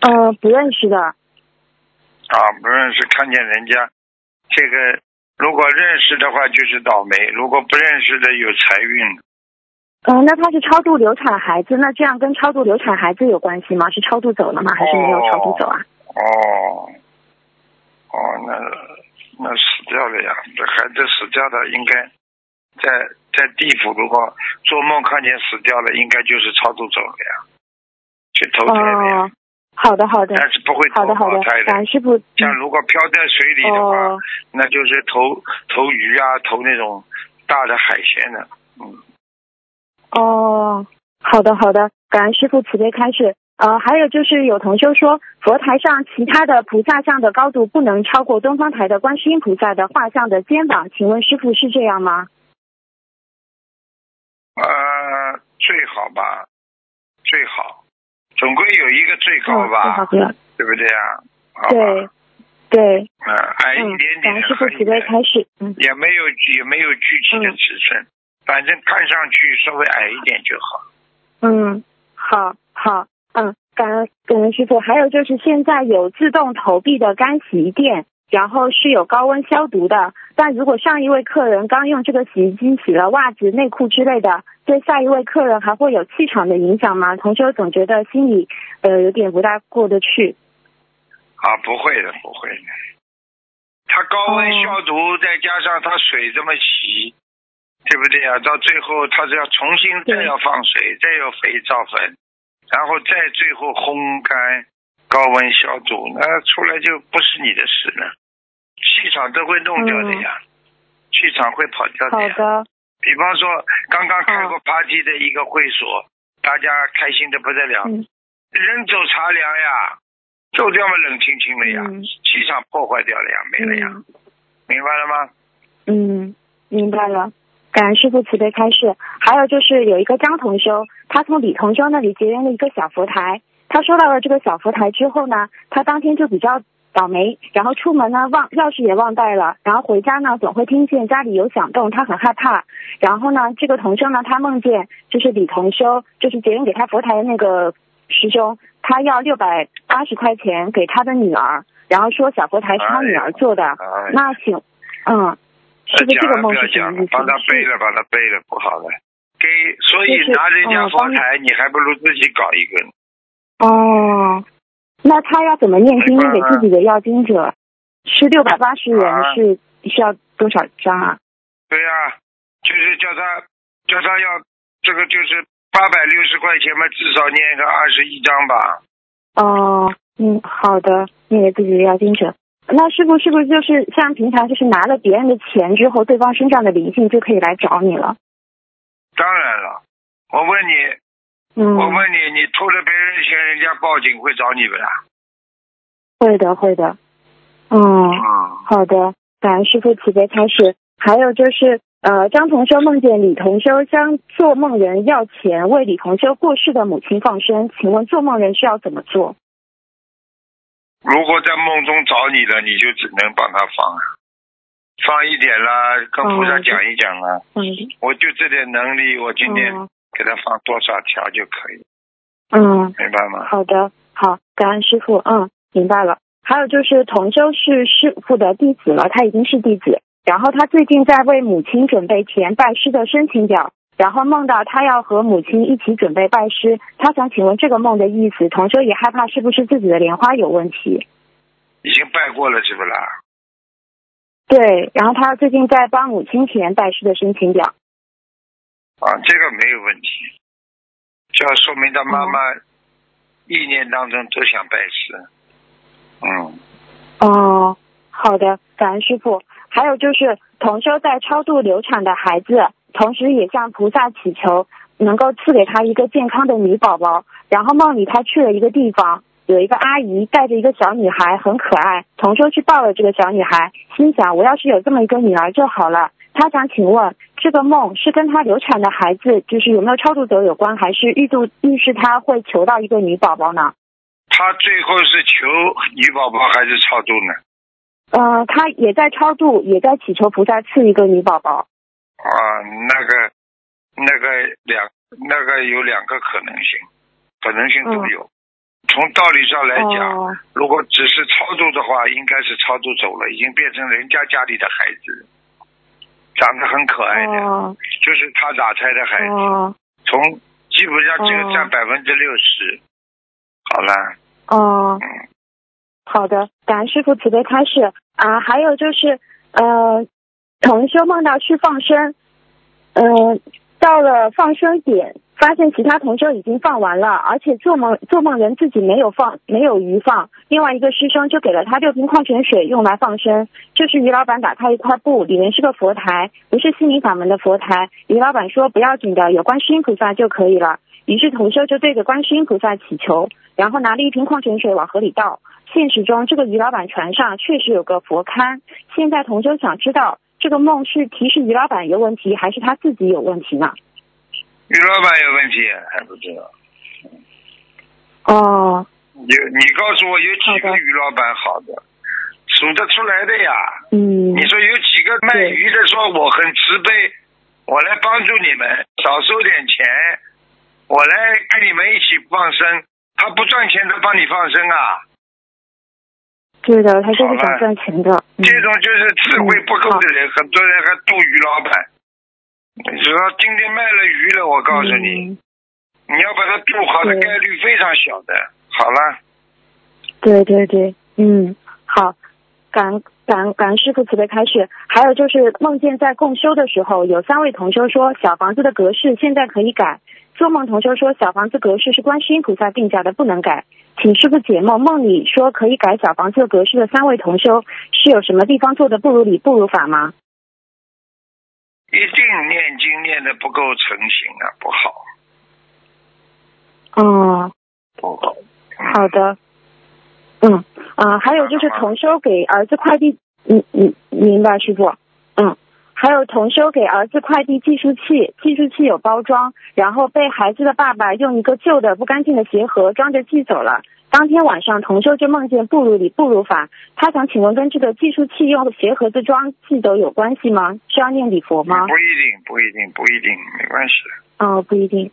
呃，不认识的。啊，不认识，看见人家这个，如果认识的话就是倒霉，如果不认识的有财运。嗯、那他是超度流产孩子，那这样跟超度流产孩子有关系吗？是超度走了吗？还是没有超度走啊？哦，哦，那那死掉了呀！这孩子死掉的，应该在在地府。如果做梦看见死掉了，应该就是超度走了呀，去投胎了呀。哦，好的好的，但是不会投好的感恩师傅。像如果漂在水里的话，哦那就是投投鱼啊，投那种大的海鲜的。嗯，哦，好的好的，感恩师傅慈悲开示。呃，还有就是有同修说，佛台上其他的菩萨像的高度不能超过东方台的观世音菩萨的画像的肩膀，请问师傅是这样吗？呃，最好吧，最好，总归有一个最高嗯，吧。对不对啊？对，对，嗯，矮一嗯点，感恩点，师傅开始。嗯，也没有也没有具体的嗯尺寸，反正看上去稍微矮一点就好。嗯，好，好，嗯，感恩感恩师傅。还有就是现在有自动投币的干洗衣店，然后是有高温消毒的。但如果上一位客人刚用这个洗衣机洗了袜子、内裤之类的，对下一位客人还会有气场的影响吗？同学总觉得心里呃有点不大过得去。啊，不会的，不会的。它高温哦消毒，再加上它水这么洗，对不对啊？到最后它是要重新再要放水，再有肥皂粉，然后再最后烘干，高温消毒，那出来就不是你的事了。气场都会弄掉的呀，气场会跑掉的呀。嗯好的，比方说，刚刚开过 party 的一个会所，大家开心的不得了，嗯人走茶凉呀，就这么冷清清了呀，嗯气场破坏掉了呀，没了呀，嗯明白了吗？嗯，明白了。感恩师傅慈悲开示。还有就是有一个张同修，他从李同修那里结缘了一个小佛台。他收到了这个小佛台之后呢，他当天就比较倒霉，然后出门呢忘钥匙也忘带了，然后回家呢总会听见家里有响动，他很害怕。然后呢，这个同修呢，他梦见就是李同修，就是别人给他佛台的那个师兄，他要六百八十块钱给他的女儿，然后说小佛台是他女儿做的。哎那请，嗯，是不是这个梦是什么意，思？帮他背了，帮他背了，不好了。给，所以就是拿人家佛台，你还不如自己搞一个呢。哦，那他要怎么念经没办法给自己的要经者？是六百八十元啊是需要多少张啊？对呀、就是叫他叫他要这个就是八百六十块钱嘛，至少念个二十一张吧。哦，嗯，好的，念给自己的要经者。那师傅是不是就是像平常就是拿了别人的钱之后，对方身上的灵性就可以来找你了？当然了，我问你，嗯，我问你，你偷了别人的钱，人家报警会找你不啦？会的，会的。嗯，嗯，好的，感恩师傅慈悲开示。还有就是，呃，张同修梦见李同修向做梦人要钱，为李同修过世的母亲放生，请问做梦人需要怎么做？如果在梦中找你了，你就只能帮他放啊，放一点啦，跟菩萨哦讲一讲啊。嗯我就这点能力，我今天嗯给他放多少条就可以，嗯，明白吗？好的，好，感恩师傅，嗯，明白了。还有就是同修是师傅。的弟子了，他已经是弟子，然后他最近在为母亲准备填拜师的申请表，然后梦到他要和母亲一起准备拜师，他想请问这个梦的意思，同修也害怕是不是自己的莲花有问题？已经拜过了是不啦？对，然后他最近在帮母亲填拜师的申请表。啊，这个没有问题，这说明他妈妈嗯意念当中都想拜师。嗯，哦，好的，感恩师傅。还有就是同修在超度流产的孩子，同时也向菩萨祈求，能够赐给他一个健康的女宝宝。然后梦里他去了一个地方，有一个阿姨带着一个小女孩，很可爱。同修去抱了这个小女孩，心想我要是有这么一个女儿就好了。他想请问，这个梦是跟他流产的孩子，就是有没有超度走有关，还是预度预示他会求到一个女宝宝呢？他最后是求女宝宝还是超度呢？呃，他也在超度，也在祈求菩萨赐一个女宝宝。啊，那个那个两那个有两个可能性，可能性都有。从道理上来讲，哦如果只是超度的话，应该是超度走了，已经变成人家家里的孩子，长得很可爱的，哦就是他打胎的孩子。哦从基本上只有占哦百分之六十。好了，哦，嗯，好的，感恩师傅慈悲开示啊。还有就是呃，同修梦到去放生，嗯、到了放生点，发现其他同修已经放完了，而且做梦做梦人自己没有放，没有鱼放。另外一个师兄就给了他六瓶矿泉水用来放生。这时于老板打开一块布，里面是个佛台，不是心灵法门的佛台。于老板说不要紧的，有观世音菩萨就可以了。于是同修就对着观世音菩萨祈求，然后拿了一瓶矿泉水往河里倒。现实中，这个于老板船上确实有个佛龛。现在同修想知道，这个梦是提示于老板有问题，还是他自己有问题呢？于老板有问题还不知道。哦，有你告诉我有几个于老板好的，数得出来的呀。嗯你说有几个卖鱼的说我很慈悲，我来帮助你们，少收点钱，我来跟你们一起放生，他不赚钱他帮你放生啊？对的，他就是想赚钱的。嗯这种就是智慧不够的人，很多人还渡鱼老板。你说今天卖了鱼了，我告诉你，嗯你要把它渡好的概率非常小的。好了，对对对，嗯，好，感感感恩师傅慈悲开示。还有就是梦见在共修的时候，有三位同修说小房子的格式现在可以改。做梦同修说小房子格式是观世音菩萨定下的，不能改。请师傅解梦，梦里说可以改小房子的格式的三位同修是有什么地方做的不如理不如法吗？一定念经念的不够成型啊，不好，哦，不好。好的，嗯啊、还有就是同修给儿子快递，嗯嗯，明白师傅，嗯，还有同修给儿子快递计数器，计数器有包装，然后被孩子的爸爸用一个旧的不干净的鞋盒装着寄走了。当天晚上，同修就梦见不如理不如法，他想请问跟这个计数器用鞋盒子装记得有关系吗？需要念礼佛吗？不一定，不一定，不一定，没关系。哦，不一定。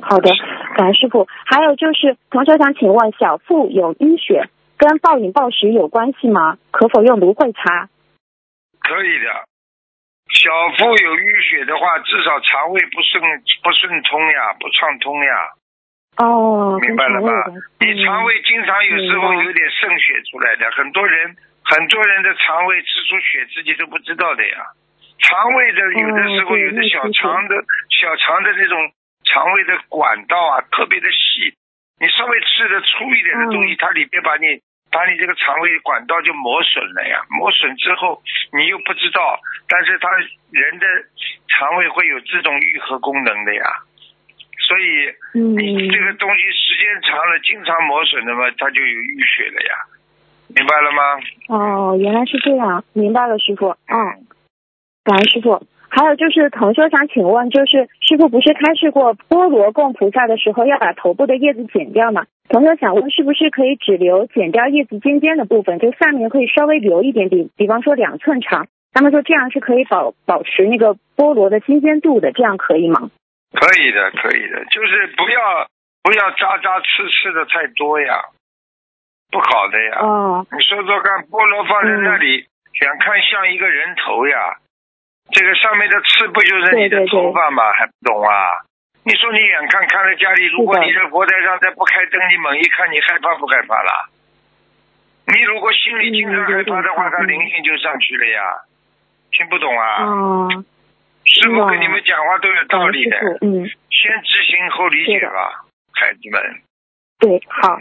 好的，感恩师傅。还有就是，同学想请问，小腹有淤血，跟暴饮暴食有关系吗？可否用芦荟擦？可以的。小腹有淤血的话，至少肠胃不顺不顺通呀，不畅通呀，哦，明白了吧？你肠胃经常有时候有点渗血出来的，很多人很多人的肠胃吃出血自己都不知道的呀。肠胃的有的时候有的小肠的小肠的那种肠胃的管道啊特别的细，你稍微吃的粗一点的东西，嗯。它里边把你把你这个肠胃管道就磨损了呀，磨损之后你又不知道，但是他人的肠胃会有自动愈合功能的呀，所以嗯，你这个东西时间长了，经常磨损的嘛，它就有淤血了呀，明白了吗？哦，原来是这样，明白了，师傅。嗯，感恩师傅。还有就是，同修想请问，就是师傅不是开示过菠萝供菩萨的时候要把头部的叶子剪掉吗？同修想问，是不是可以只留剪掉叶子尖尖的部分，就下面可以稍微留一点，比比方说两寸长？他们说这样是可以保保持那个菠萝的新鲜度的，这样可以吗？可以的，可以的，就是不要不要扎扎刺刺的太多呀，不好的呀。哦，你说说看，菠萝放在那里，想看像一个人头呀，这个上面的刺不就是你的对对对头发吗？还不懂啊？你说你眼看看在家里，如果你在佛台上再不开灯，你猛一看，你害怕不害怕啦？你如果心里经常害怕的话，嗯他灵性就上去了呀。听不懂啊？哦，师傅跟你们讲话都有道理的，嗯，先执行后理解吧，孩子们。对，好，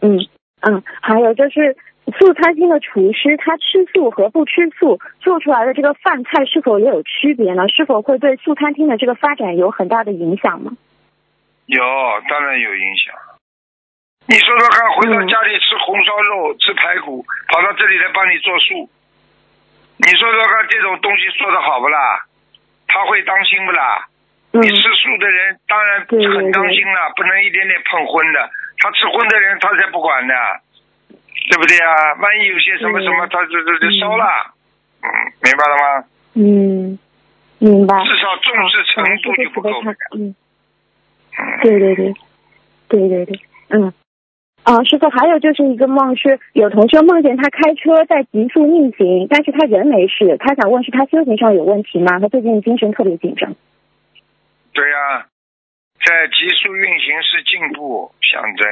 嗯嗯，还有就是素餐厅的厨师他吃素和不吃素做出来的这个饭菜是否也有区别呢？是否会对素餐厅的这个发展有很大的影响吗？有，当然有影响。你说说看，回到家里吃红烧肉、吃排骨，跑到这里来帮你做素，你说说看，这种东西做的好不啦？他会当心不啦？嗯你吃素的人当然很当心了，不能一点点碰荤的。他吃荤的人，他才不管呢，对不对啊？万一有些什么什么，他这这这嗯烧了，嗯，明白了吗？嗯，明白。至少重视程嗯度就不够。嗯，对对对，对对对，嗯。啊，师傅，还有就是一个梦是有同学梦见他开车在急速逆行，但是他人没事，他想问是他修行上有问题吗？他最近精神特别紧张。对呀、在急速运行是进步象征，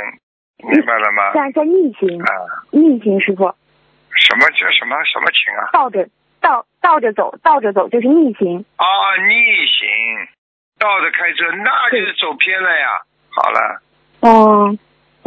明白了吗？在在逆行，啊，逆行，师傅什么叫什么什么情啊？倒着倒倒着走，倒着走就是逆行。啊，逆行，倒着开车，那就是走偏了呀。好了，哦，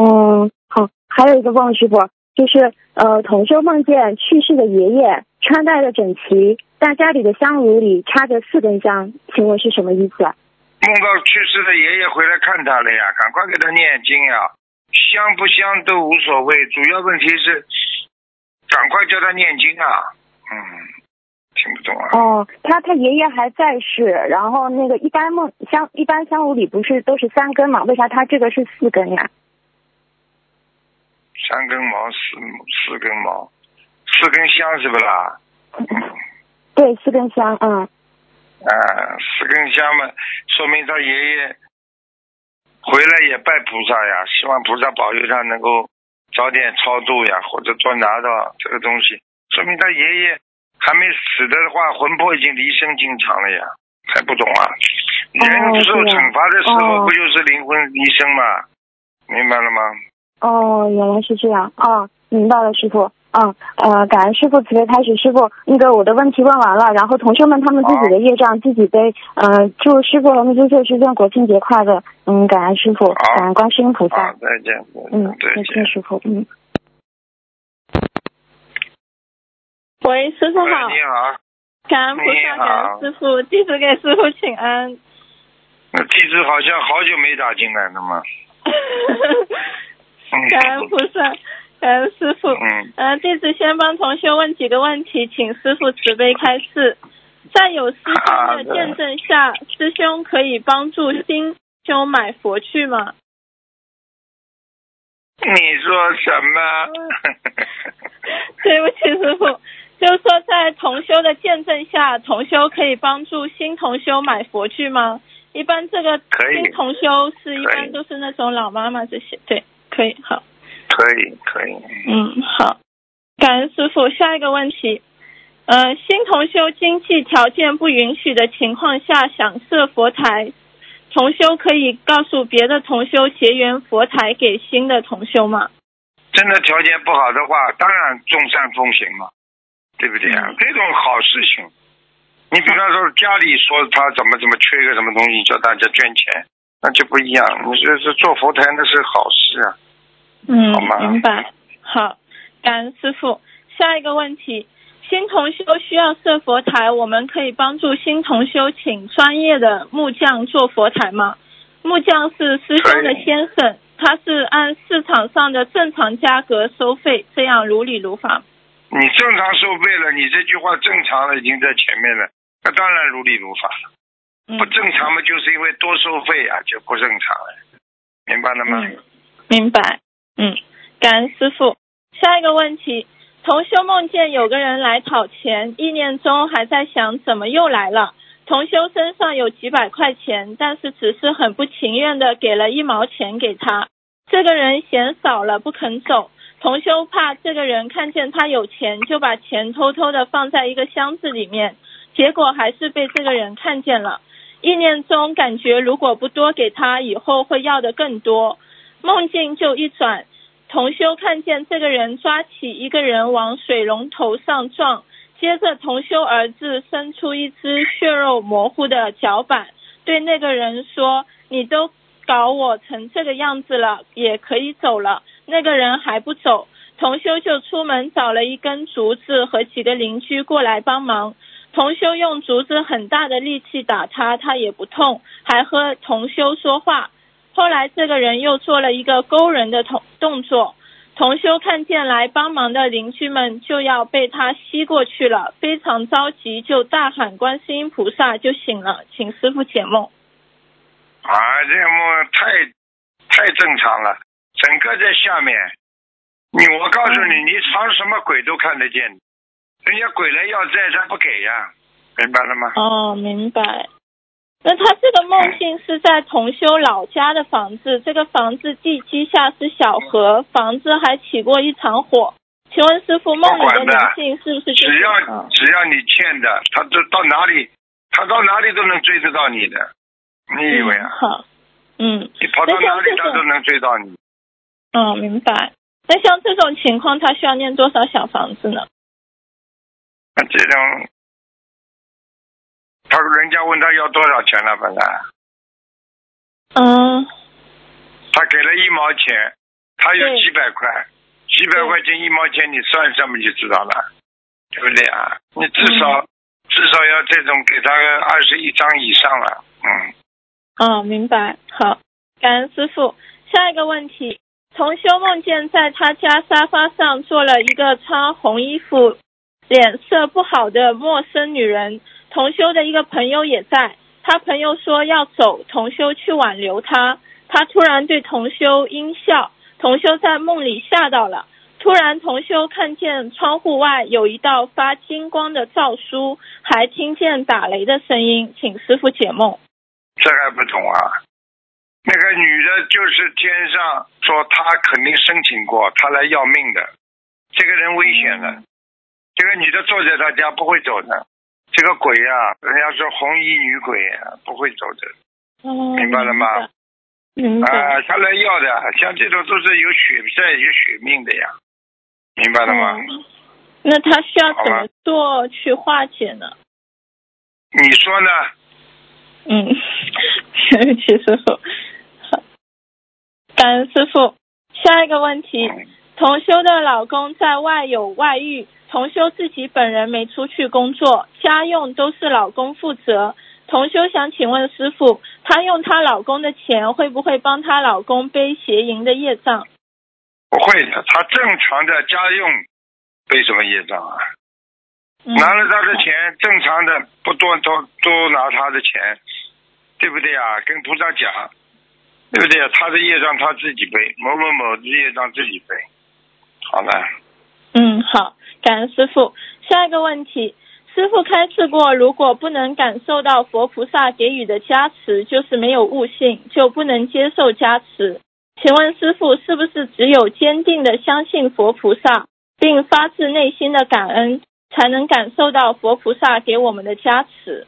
哦，好，还有一个梦师傅，就是呃，同修梦见去世的爷爷穿戴的整齐，但家里的香炉里插着四根香，请问是什么意思啊？梦到去世的爷爷回来看他了呀，赶快给他念经呀，香不香都无所谓，主要问题是赶快叫他念经啊。嗯，听不懂啊？哦，他他爷爷还在世，然后那个一般梦香一般香炉里不是都是三根嘛？为啥他这个是四根呀？三根毛，四四根毛，四根香是不啦？嗯。对，四根香，嗯，啊，四根香嘛，说明他爷爷回来也拜菩萨呀，希望菩萨保佑他能够早点超度呀，或者多拿到这个东西，说明他爷爷还没死的话，魂魄已经离身经常了呀，还不懂啊？人受惩罚的时候，哦不就是灵魂离身吗？明白了吗？哦，原来是这样，哦，明白了，师傅。嗯，呃，感恩师傅慈悲开始，师傅，那个我的问题问完了，然后同学们他们自己的业障自己背，呃，祝师傅和秘书处师尊国庆节快乐，嗯，感恩师傅，感恩观世音菩萨，，再见，嗯，再见，。师傅，嗯。喂，师傅好，你好，感恩菩你萨，好感恩师傅，弟子给师傅请安。那弟子好像好久没打进来了嘛。嗯感恩菩萨，感恩师傅。嗯，呃，弟子先帮同学问几个问题，请师傅慈悲开示。在有师兄的见证下，师兄可以帮助新兄买佛具吗？你说什么？对不起，师傅，就是说在同修的见证下，同修可以帮助新同修买佛具吗？一般这个新同修是一般都是那种老妈妈这些，对，可以，好，可以，可以。嗯，好，感恩师傅。下一个问题，呃，新同修经济条件不允许的情况下想设佛台，同修可以告诉别的同修结缘佛台给新的同修吗？真的条件不好的话，当然众善奉行嘛，对不对啊？嗯这种好事情，你比方说家里说他怎么怎么缺个什么东西，叫大家捐钱，那就不一样。你说是做佛台那是好事啊。嗯好吗，明白。好，感恩师傅。下一个问题，新同修需要设佛台，我们可以帮助新同修请专业的木匠做佛台吗？木匠是师兄的先生，他是按市场上的正常价格收费，这样如理如法。你正常收费了，你这句话正常了，已经在前面了，那当然如理如法了。嗯不正常嘛，就是因为多收费啊，就不正常了，明白了吗？嗯，明白。嗯，感恩师傅。下一个问题，同修梦见有个人来讨钱，意念中还在想怎么又来了。同修身上有几百块钱，但是只是很不情愿的给了一毛钱给他。这个人嫌少了不肯走，同修怕这个人看见他有钱，就把钱偷偷的放在一个箱子里面，结果还是被这个人看见了。意念中感觉如果不多给他，以后会要的更多。梦境就一转，同修看见这个人抓起一个人往水龙头上撞，接着同修儿子伸出一只血肉模糊的脚板，对那个人说：“你都搞我成这个样子了，也可以走了。”那个人还不走，同修就出门找了一根竹子和几个邻居过来帮忙。同修用竹子很大的力气打他，他也不痛，还和同修说话。后来这个人又做了一个勾人的同动作，同修看见来帮忙的邻居们就要被他吸过去了，非常着急，就大喊观世音菩萨，就醒了，请师傅解梦。啊，这梦太太正常了，整个在下面。你我告诉你，你藏什么鬼都看得见，人家鬼来要债，他不给呀，明白了吗？哦，明白。那他这个梦境是在同修老家的房子，这个房子地基下是小河，房子还起过一场火。请问师傅，梦里的灵性是不是就是？只要嗯只要你欠的，他都到哪里，他到哪里都能追得到你的。你以为啊？嗯好，嗯你跑到哪里他都能追到你。嗯，明白。那像这种情况，他需要念多少小房子呢？那这种，他人家问他要多少钱了，本来嗯，他给了一毛钱，他有几百块，几百块钱一毛钱，你算一算不就知道了，对不对啊？你至少、至少要这种给他个二十一张以上了，嗯。哦，明白。好，感恩师傅。下一个问题，同修梦见在他家沙发上坐了一个穿红衣服、脸色不好的陌生女人，同修的一个朋友也在。他朋友说要走，同修去挽留他。他突然对同修阴笑，同修在梦里吓到了。突然，同修看见窗户外有一道发金光的诏书，还听见打雷的声音，请师傅解梦。这还不懂啊？那个女的就是天上说她肯定申请过，她来要命的。这个人危险的，这个女的坐在他家不会走的。这个鬼呀、人家说红衣女鬼啊，不会走的。哦，明白了吗？明白。啊，他来要的，像这种都是有血债、有血命的呀，明白了吗？嗯那他需要怎么做去化解呢？你说呢？嗯，对不起师傅。好，感恩师傅。下一个问题，嗯同修的老公在外有外遇，同修自己本人没出去工作，家用都是老公负责。同修想请问师傅，她用她老公的钱会不会帮她老公背邪淫的业障？不会的，她正常的家用背什么业障啊？嗯、拿了他的钱，正常的不多多多拿他的钱，对不对啊？跟菩萨讲，对不对啊？他的业障他自己背，某某某的业障自己背。好了，嗯，好，感恩师傅。下一个问题，师傅开示过，如果不能感受到佛菩萨给予的加持，就是没有悟性，就不能接受加持。请问师傅，是不是只有坚定的相信佛菩萨，并发自内心的感恩，才能感受到佛菩萨给我们的加持？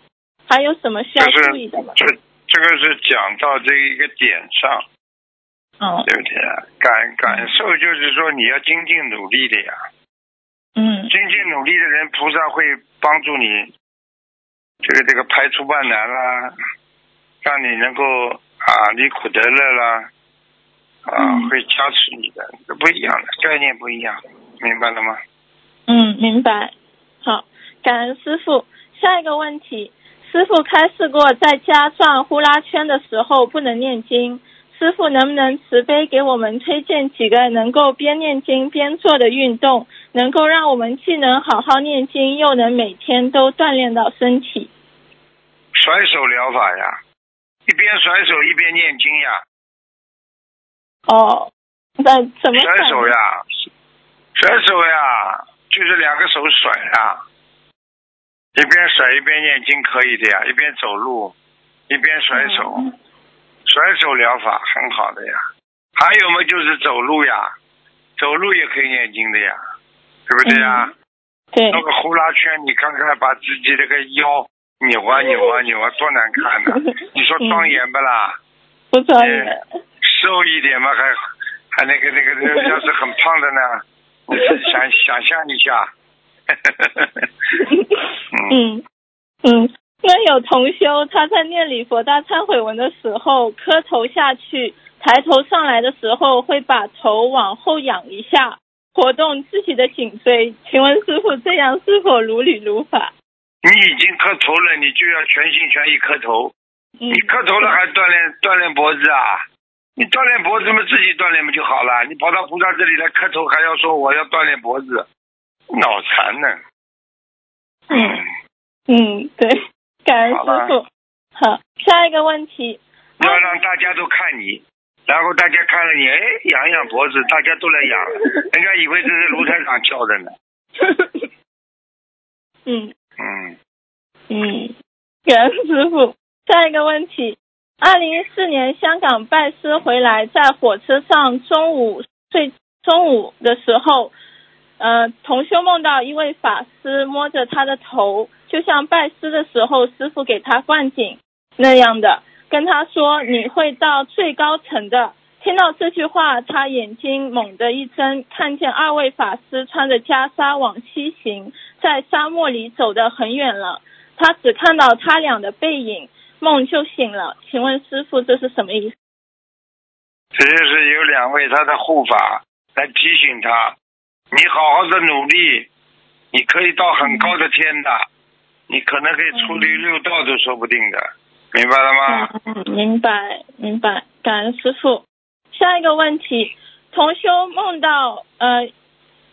还有什么需要注意的吗？这这个是讲到这一个点上，哦，对不对啊？感感受就是说你要精进努力的呀，嗯精进努力的人，菩萨会帮助你，这个这个排除万难啦，让你能够啊离苦得乐啦，啊、嗯会加持你的，这不一样的概念不一样，明白了吗？嗯，明白。好，感恩师傅。下一个问题，师傅开示过，在家转呼啦圈的时候不能念经。师傅能不能慈悲给我们推荐几个能够边念经边做的运动，能够让我们既能好好念经，又能每天都锻炼到身体？甩手疗法呀，一边甩手一边念经呀，哦，那怎么甩转手呀，甩手呀，就是两个手甩呀，一边甩一边念经可以的呀，一边走路一边甩手。嗯甩手疗法很好的呀，还有嘛就是走路呀，走路也可以念经的呀，对不对呀？对，那个呼啦圈，你看看把自己这个腰扭啊扭啊扭啊，多难看呐、你说庄严不啦？不庄严。瘦一点嘛，还还那个那个，那个 要是很胖的呢，你自己想想象一下。嗯，嗯。嗯，那有同修他在念礼佛大忏悔文的时候，磕头下去，抬头上来的时候会把头往后仰一下，活动自己的颈椎，请问师傅这样是否如理如法？你已经磕头了，你就要全心全意磕头。嗯你磕头了还锻炼锻炼脖子啊？你锻炼脖子嘛，自己锻炼不就好了？你跑到菩萨这里来磕头，还要说我要锻炼脖子，脑残呢？嗯嗯，对，感恩师傅。好，下一个问题，要让大家都看你，然后大家看了你，哎，扬扬脖子，大家都来扬，人家以为这是卢台长教的呢。嗯嗯，嗯，感恩师傅。下一个问题，二零一四年香港拜师回来，在火车上中午睡中午的时候，呃，同修梦到一位法师摸着他的头，就像拜师的时候师傅给他灌顶那样的，跟他说你会到最高层的。听到这句话，他眼睛猛地一睁，看见二位法师穿着袈裟往西行，在沙漠里走得很远了。他只看到他俩的背影，梦就醒了。请问师傅，这是什么意思？这就是有两位他的护法来提醒他，你好好的努力，你可以到很高的天的，你可能可以出离六道都说不定的，明白了吗？嗯，明白明白，感恩师傅。下一个问题，同修梦到呃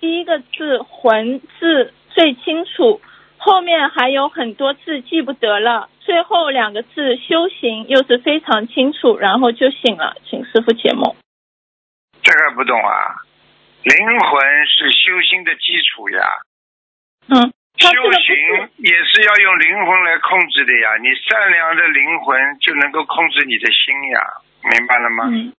第一个字“魂”字最清楚，后面还有很多字记不得了，最后两个字“修行”又是非常清楚，然后就醒了，请师傅解梦。这个不懂啊，灵魂是修心的基础呀，嗯，修行也是要用灵魂来控制的呀。你善良的灵魂就能够控制你的心呀，明白了吗？嗯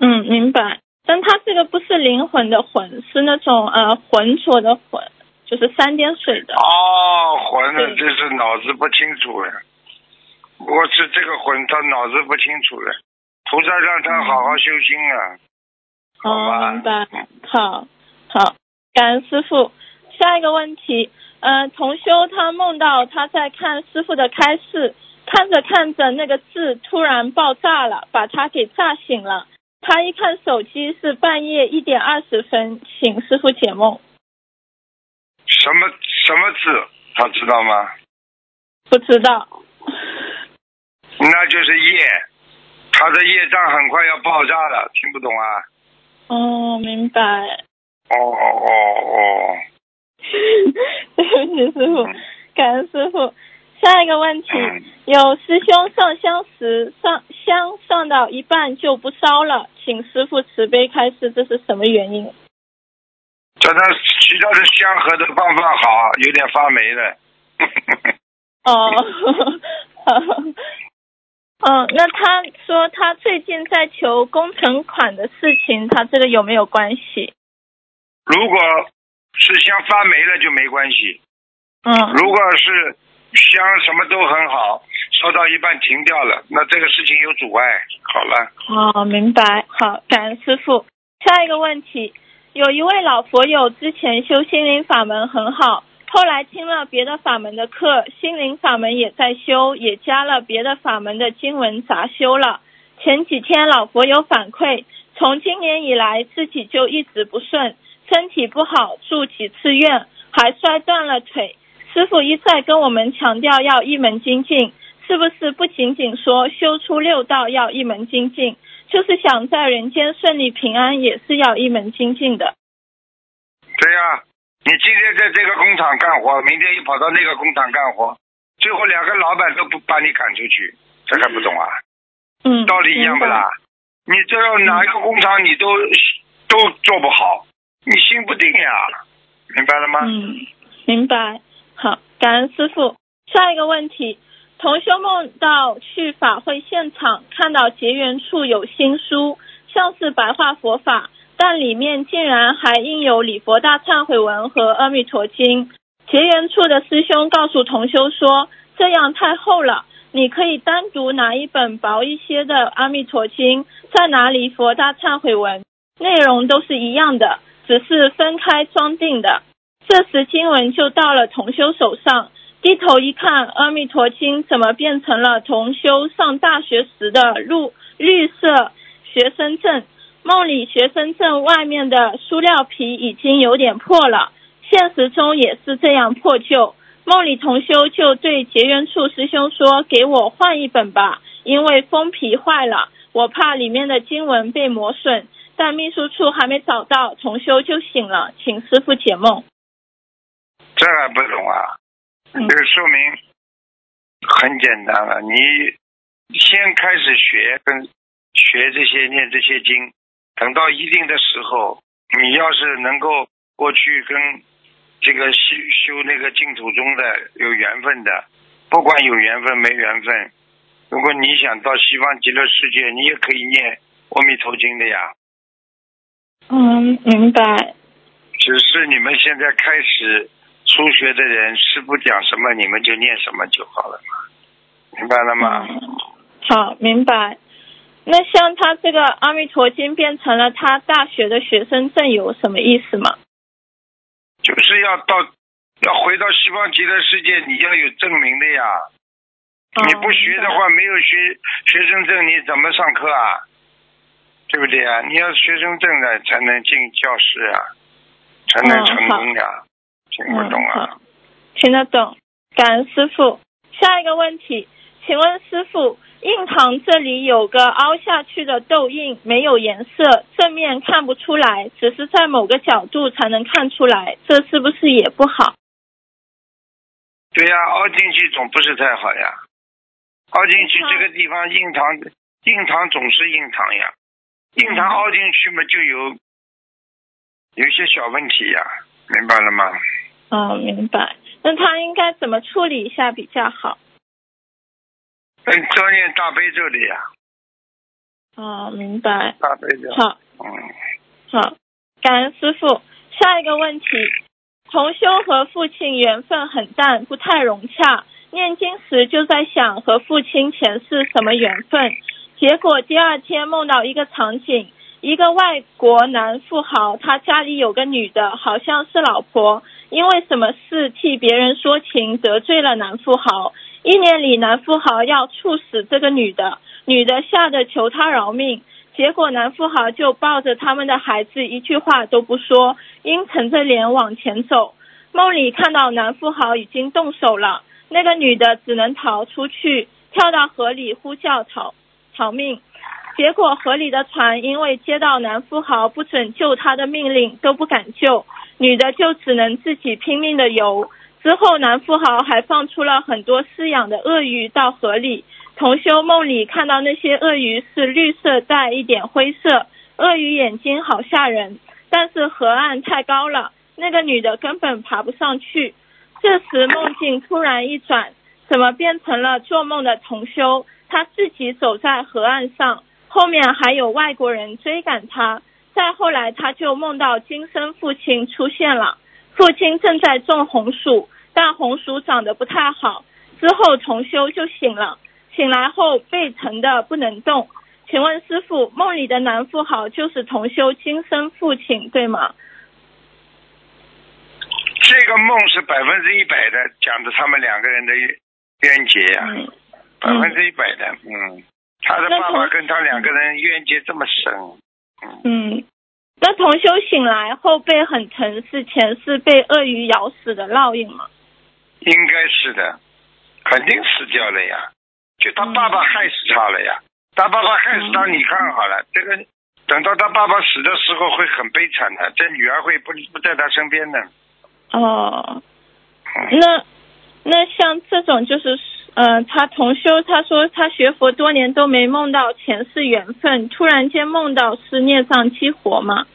嗯，明白。但他这个不是灵魂的魂，是那种呃浑浊的浑，就是三点水的。哦，魂呢，对这是脑子不清楚了。我是这个魂，他脑子不清楚了。菩萨让他好好修心啊？哦，明白。好，好，感恩师傅。下一个问题，呃，同修他梦到他在看师傅的开示，看着看着那个字突然爆炸了，把他给炸醒了。他一看手机是半夜一点二十分，请师傅解梦。什么什么字，他知道吗？不知道。那就是业，他的业障很快要爆炸了，听不懂啊？哦，明白。哦哦哦哦，对不起，师傅，感恩师傅。下一个问题，有师兄上香时上香上到一半就不烧了，请师傅慈悲开示，这是什么原因？叫他其他的香盒都放放好，有点发霉了。哦，嗯，那他说他最近在求工程款的事情，他这个有没有关系？如果是香发霉了就没关系，嗯如果是香什么都很好，烧到一半停掉了，那这个事情有阻碍。好了，哦，明白。好，感恩师傅。下一个问题，有一位老佛友之前修心灵法门很好，后来听了别的法门的课，心灵法门也在修，也加了别的法门的经文杂修了。前几天老佛有反馈，从今年以来自己就一直不顺，身体不好，住几次院，还摔断了腿。师傅一再跟我们强调要一门精进，是不是不仅仅说修出六道要一门精进，就是想在人间顺利平安，也是要一门精进的？对呀、你今天在这个工厂干活，明天又跑到那个工厂干活，最后两个老板都不把你赶出去，这还不懂啊？嗯，道理一样不啦？你这要哪一个工厂你都都做不好，你心不定呀，明白了吗？嗯，明白。好，感恩师傅。下一个问题，同修梦到去法会现场，看到结缘处有新书，像是白话佛法，但里面竟然还印有礼佛大忏悔文和阿弥陀经。结缘处的师兄告诉同修说，这样太厚了。你可以单独拿一本薄一些的《阿弥陀经》，再拿礼佛大忏悔文，内容都是一样的，只是分开装订的。这时经文就到了同修手上，低头一看，《阿弥陀经》怎么变成了同修上大学时的绿绿色学生证？梦里学生证外面的塑料皮已经有点破了，现实中也是这样破旧。梦里同修就对结缘处师兄说：“给我换一本吧，因为封皮坏了，我怕里面的经文被磨损。”但秘书处还没找到，重修就醒了，请师傅解梦。这还不懂啊？嗯这个说明很简单了，你先开始学跟学这些念这些经，等到一定的时候，你要是能够过去跟这个修修那个净土宗的有缘分的，不管有缘分没缘分，如果你想到西方极乐世界，你也可以念阿弥陀经的呀。嗯，明白。只是你们现在开始初学的人，师傅讲什么你们就念什么就好了嘛，明白了吗？嗯好，明白。那像他这个《阿弥陀经》变成了他大学的学生证，有什么意思吗？就是要到要回到西方极乐世界，你要有证明的呀。你不学的话，没有学学生证，你怎么上课啊？对不对啊？你要学生证的才能进教室啊，才能成功呀。听不懂啊？嗯听得懂，感恩师傅。下一个问题，请问师傅，印堂这里有个凹下去的痘印，没有颜色，正面看不出来，只是在某个角度才能看出来，这是不是也不好？对呀，凹进去总不是太好呀。凹进去这个地方，印堂印堂总是印堂呀，印堂凹进去嘛，就有有些小问题呀，明白了吗？哦，明白。那他应该怎么处理一下比较好？嗯，多念大悲咒的呀，哦，明白。大悲咒。好，嗯，好，感恩师傅。下一个问题，同修和父亲缘分很淡，不太融洽。念经时就在想和父亲前世什么缘分，结果第二天梦到一个场景，一个外国男富豪，他家里有个女的，好像是老婆，因为什么事替别人说情，得罪了男富豪。一年里，男富豪要处死这个女的，女的吓得求他饶命。结果男富豪就抱着他们的孩子，一句话都不说，阴沉着脸往前走。梦里看到男富豪已经动手了，那个女的只能逃出去，跳到河里呼叫逃逃命。结果河里的船因为接到男富豪不准救她的命令，都不敢救，女的就只能自己拼命的游。之后，男富豪还放出了很多饲养的鳄鱼到河里。同修梦里看到那些鳄鱼是绿色带一点灰色，鳄鱼眼睛好吓人。但是河岸太高了，那个女的根本爬不上去。这时梦境突然一转，怎么变成了做梦的同修？他自己走在河岸上，后面还有外国人追赶他。再后来，他就梦到今生父亲出现了，父亲正在种红薯，但红薯长得不太好。之后重修就醒了。醒来后背疼的不能动，请问师傅，梦里的男富豪就是同修今生父亲，对吗？这个梦是百分之一百的讲的他们两个人的冤结呀、嗯百分之一百的，嗯，他的爸爸跟他两个人冤结这么深，嗯，嗯，那同修醒来后背很疼，是前世被鳄鱼咬死的烙印吗？应该是的，肯定死掉了呀，就他爸爸害死他了呀，他爸爸害死他，嗯。你看好了，这个等到他爸爸死的时候会很悲惨的，这女儿会不不在他身边的，哦，嗯，那那像这种就是，呃，他同修他说他学佛多年都没梦到前世缘分，突然间梦到是孽障激活吗？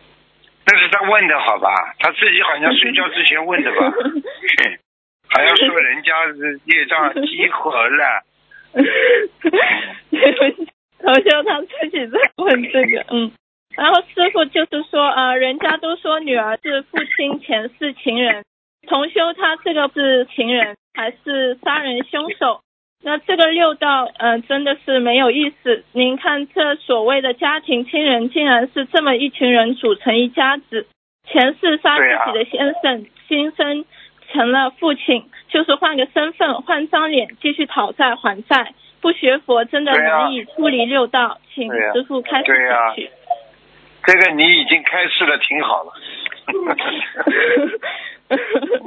那是他问的好吧，他自己好像睡觉之前问的吧，还要说人家是业障激活了。同修他自己在问这个，嗯，然后师傅就是说，呃，人家都说女儿是父亲前世情人，同修他这个是情人还是杀人凶手？那这个六道，呃，真的是没有意思。您看，这所谓的家庭亲人，竟然是这么一群人组成一家子。前世杀自己的先生，今生成了父亲，就是换个身份，换张脸，继续讨债还债。不学佛真的难以出离六道，请师傅开始对啊解去。这个你已经开示的挺好了。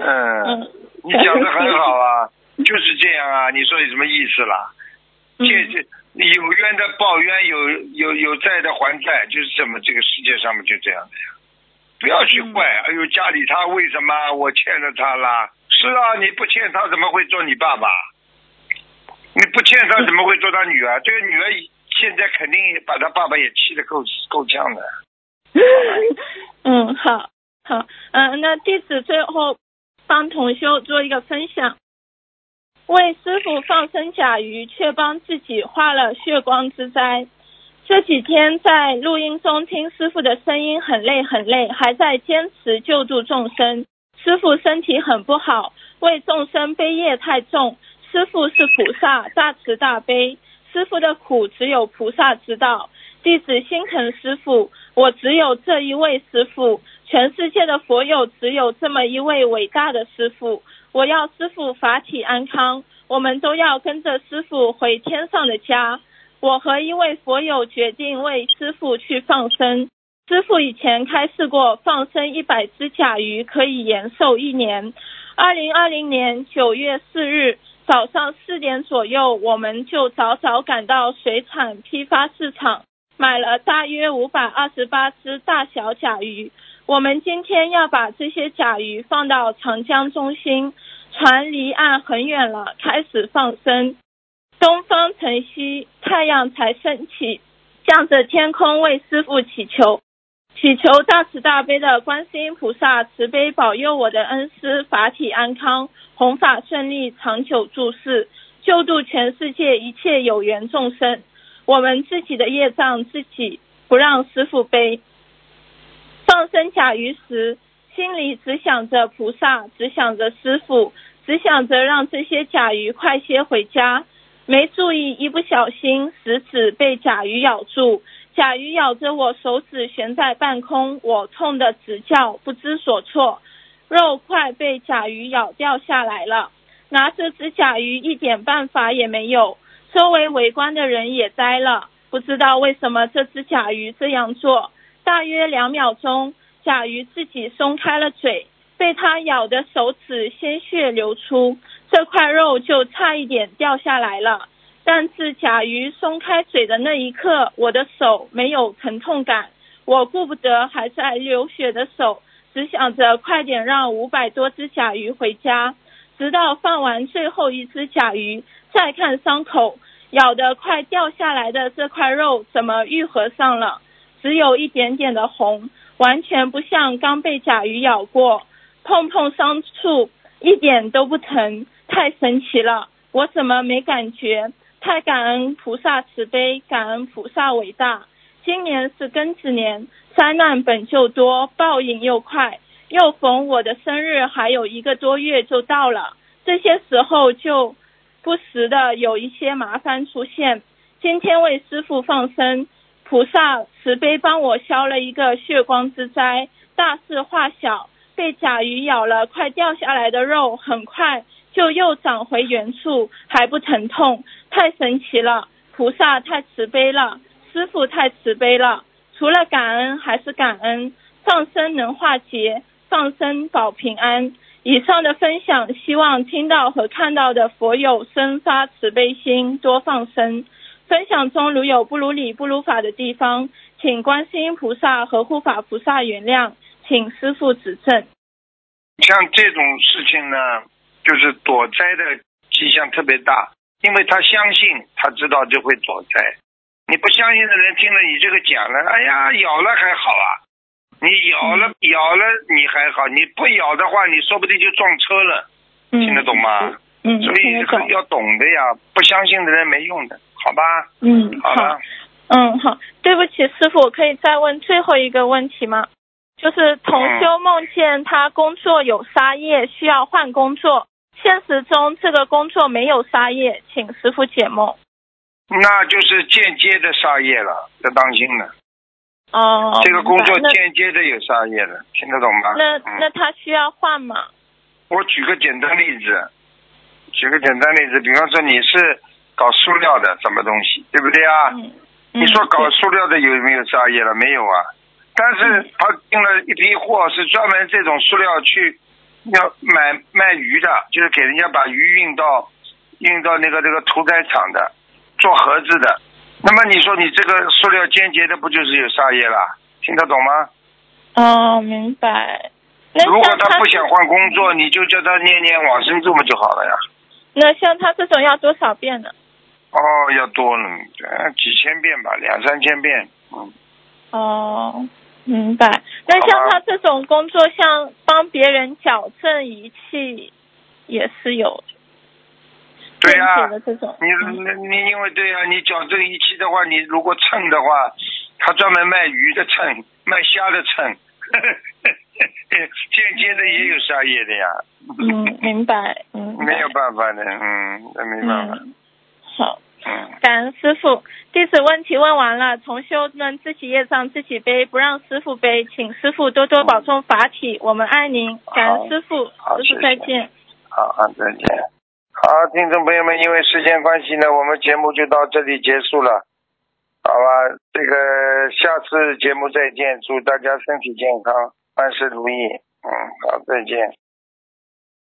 嗯，你讲的很好啊，就是这样啊，你说有什么意思啦？嗯这这有冤的报冤，有有有债的还债，就是这么这个世界上面就这样的呀。不要去怪，哎呦，家里他为什么我欠了他啦？是啊，你不欠他怎么会做你爸爸？你不欠他怎么会做他女儿？这个女儿现在肯定把他爸爸也气得够够呛的。嗯，好，好，嗯、那弟子最后帮同修做一个分享，为师傅放生甲鱼，却帮自己化了血光之灾。这几天在录音中听师傅的声音很累很累，还在坚持救助众生。师傅身体很不好，为众生悲业太重。师傅是菩萨，大慈大悲，师傅的苦只有菩萨知道。弟子心疼师傅，我只有这一位师傅，全世界的佛友只有这么一位伟大的师傅。我要师傅法体安康，我们都要跟着师傅回天上的家。我和一位佛友决定为师傅去放生。师傅以前开示过，放生一百只甲鱼可以延寿一年。二零二零年九月四日早上四点左右，我们就早早赶到水产批发市场，买了大约五百二十八只大小甲鱼。我们今天要把这些甲鱼放到长江中心，船离岸很远了，开始放生。东方晨曦，太阳才升起，向着天空为师傅祈求，祈求大慈大悲的观世音菩萨慈悲保佑我的恩师法体安康，弘法顺利，长久住世，救度全世界一切有缘众生。我们自己的业障自己不让师傅背。放生甲鱼时，心里只想着菩萨，只想着师傅，只想着让这些甲鱼快些回家。没注意，一不小心食指被甲鱼咬住，甲鱼咬着我手指悬在半空，我痛得直叫，不知所措。肉快被甲鱼咬掉下来了，拿这只甲鱼一点办法也没有。周围围观的人也呆了，不知道为什么这只甲鱼这样做。大约两秒钟，甲鱼自己松开了嘴，被它咬的手指鲜血流出，这块肉就差一点掉下来了。但是甲鱼松开嘴的那一刻，我的手没有疼痛感，我顾不得还在流血的手，只想着快点让五百多只甲鱼回家。直到放完最后一只甲鱼，再看伤口，咬得快掉下来的这块肉怎么愈合上了？只有一点点的红，完全不像刚被甲鱼咬过。碰碰伤处一点都不疼，太神奇了！我怎么没感觉？太感恩菩萨慈悲，感恩菩萨伟大。今年是庚子年，灾难本就多，报应又快，又逢我的生日还有一个多月就到了，这些时候就不时的有一些麻烦出现。今天为师傅放生。菩萨慈悲帮我消了一个血光之灾，大事化小，被甲鱼咬了，快掉下来的肉，很快就又长回原处，还不疼痛，太神奇了！菩萨太慈悲了，师傅太慈悲了，除了感恩还是感恩，放生能化劫，放生保平安。以上的分享，希望听到和看到的佛友生发慈悲心，多放生。分享中如有不如理不如法的地方，请观世音菩萨和护法菩萨原谅，请师傅指正。像这种事情呢，就是躲灾的迹象特别大，因为他相信，他知道就会躲灾。你不相信的人听了你这个讲了，哎呀，咬了还好啊，你咬了、咬了你还好，你不咬的话，你说不定就撞车了，嗯听得懂吗？嗯，所以。要懂的呀，不相信的人没用的，好吧？嗯，好嗯，好。对不起，师傅，我可以再问最后一个问题吗？就是同修梦见他工作有杀业，需要换工作，现实中这个工作没有杀业，请师傅解梦。那就是间接的杀业了，要当心了。哦，这个工作间接的有杀业了，听得懂吗？那那嗯那他需要换吗？我举个简单例子，举个简单例子，比方说你是搞塑料的什么东西，对不对啊？嗯，你说搞嗯塑料的有没有杀业了？没有啊。但是他进了一批货，是专门这种塑料去要买卖鱼的，就是给人家把鱼运到运到那个这个屠宰场的，做盒子的。那么你说你这个塑料间接的不就是有杀业了？听得懂吗？哦，明白。那如果他不想换工作，你就叫他念念往生咒嘛就好了呀。那像他这种要多少遍呢？哦，要多了，呃几千遍吧，两三千遍。嗯，哦，明白。那像他这种工作，像帮别人矫正仪器，也是有对呀、见解的这种。你嗯你你因为对呀、你矫正仪器的话，你如果称的话，他专门卖鱼的称，卖虾的称，间接的也有杀业的呀。嗯，明白。嗯，没有办法的，嗯，那没办法，嗯，好。嗯，感恩师傅，弟子问题问完了，同修们自己业障自己背，不让师傅背，请师傅多多保重法体，我们爱您，感恩师傅，师傅再见。好好，再见。好，听众朋友们，因为时间关系呢，我们节目就到这里结束了，好吧？这个下次节目再见，祝大家身体健康，万事如意。嗯，好，再见。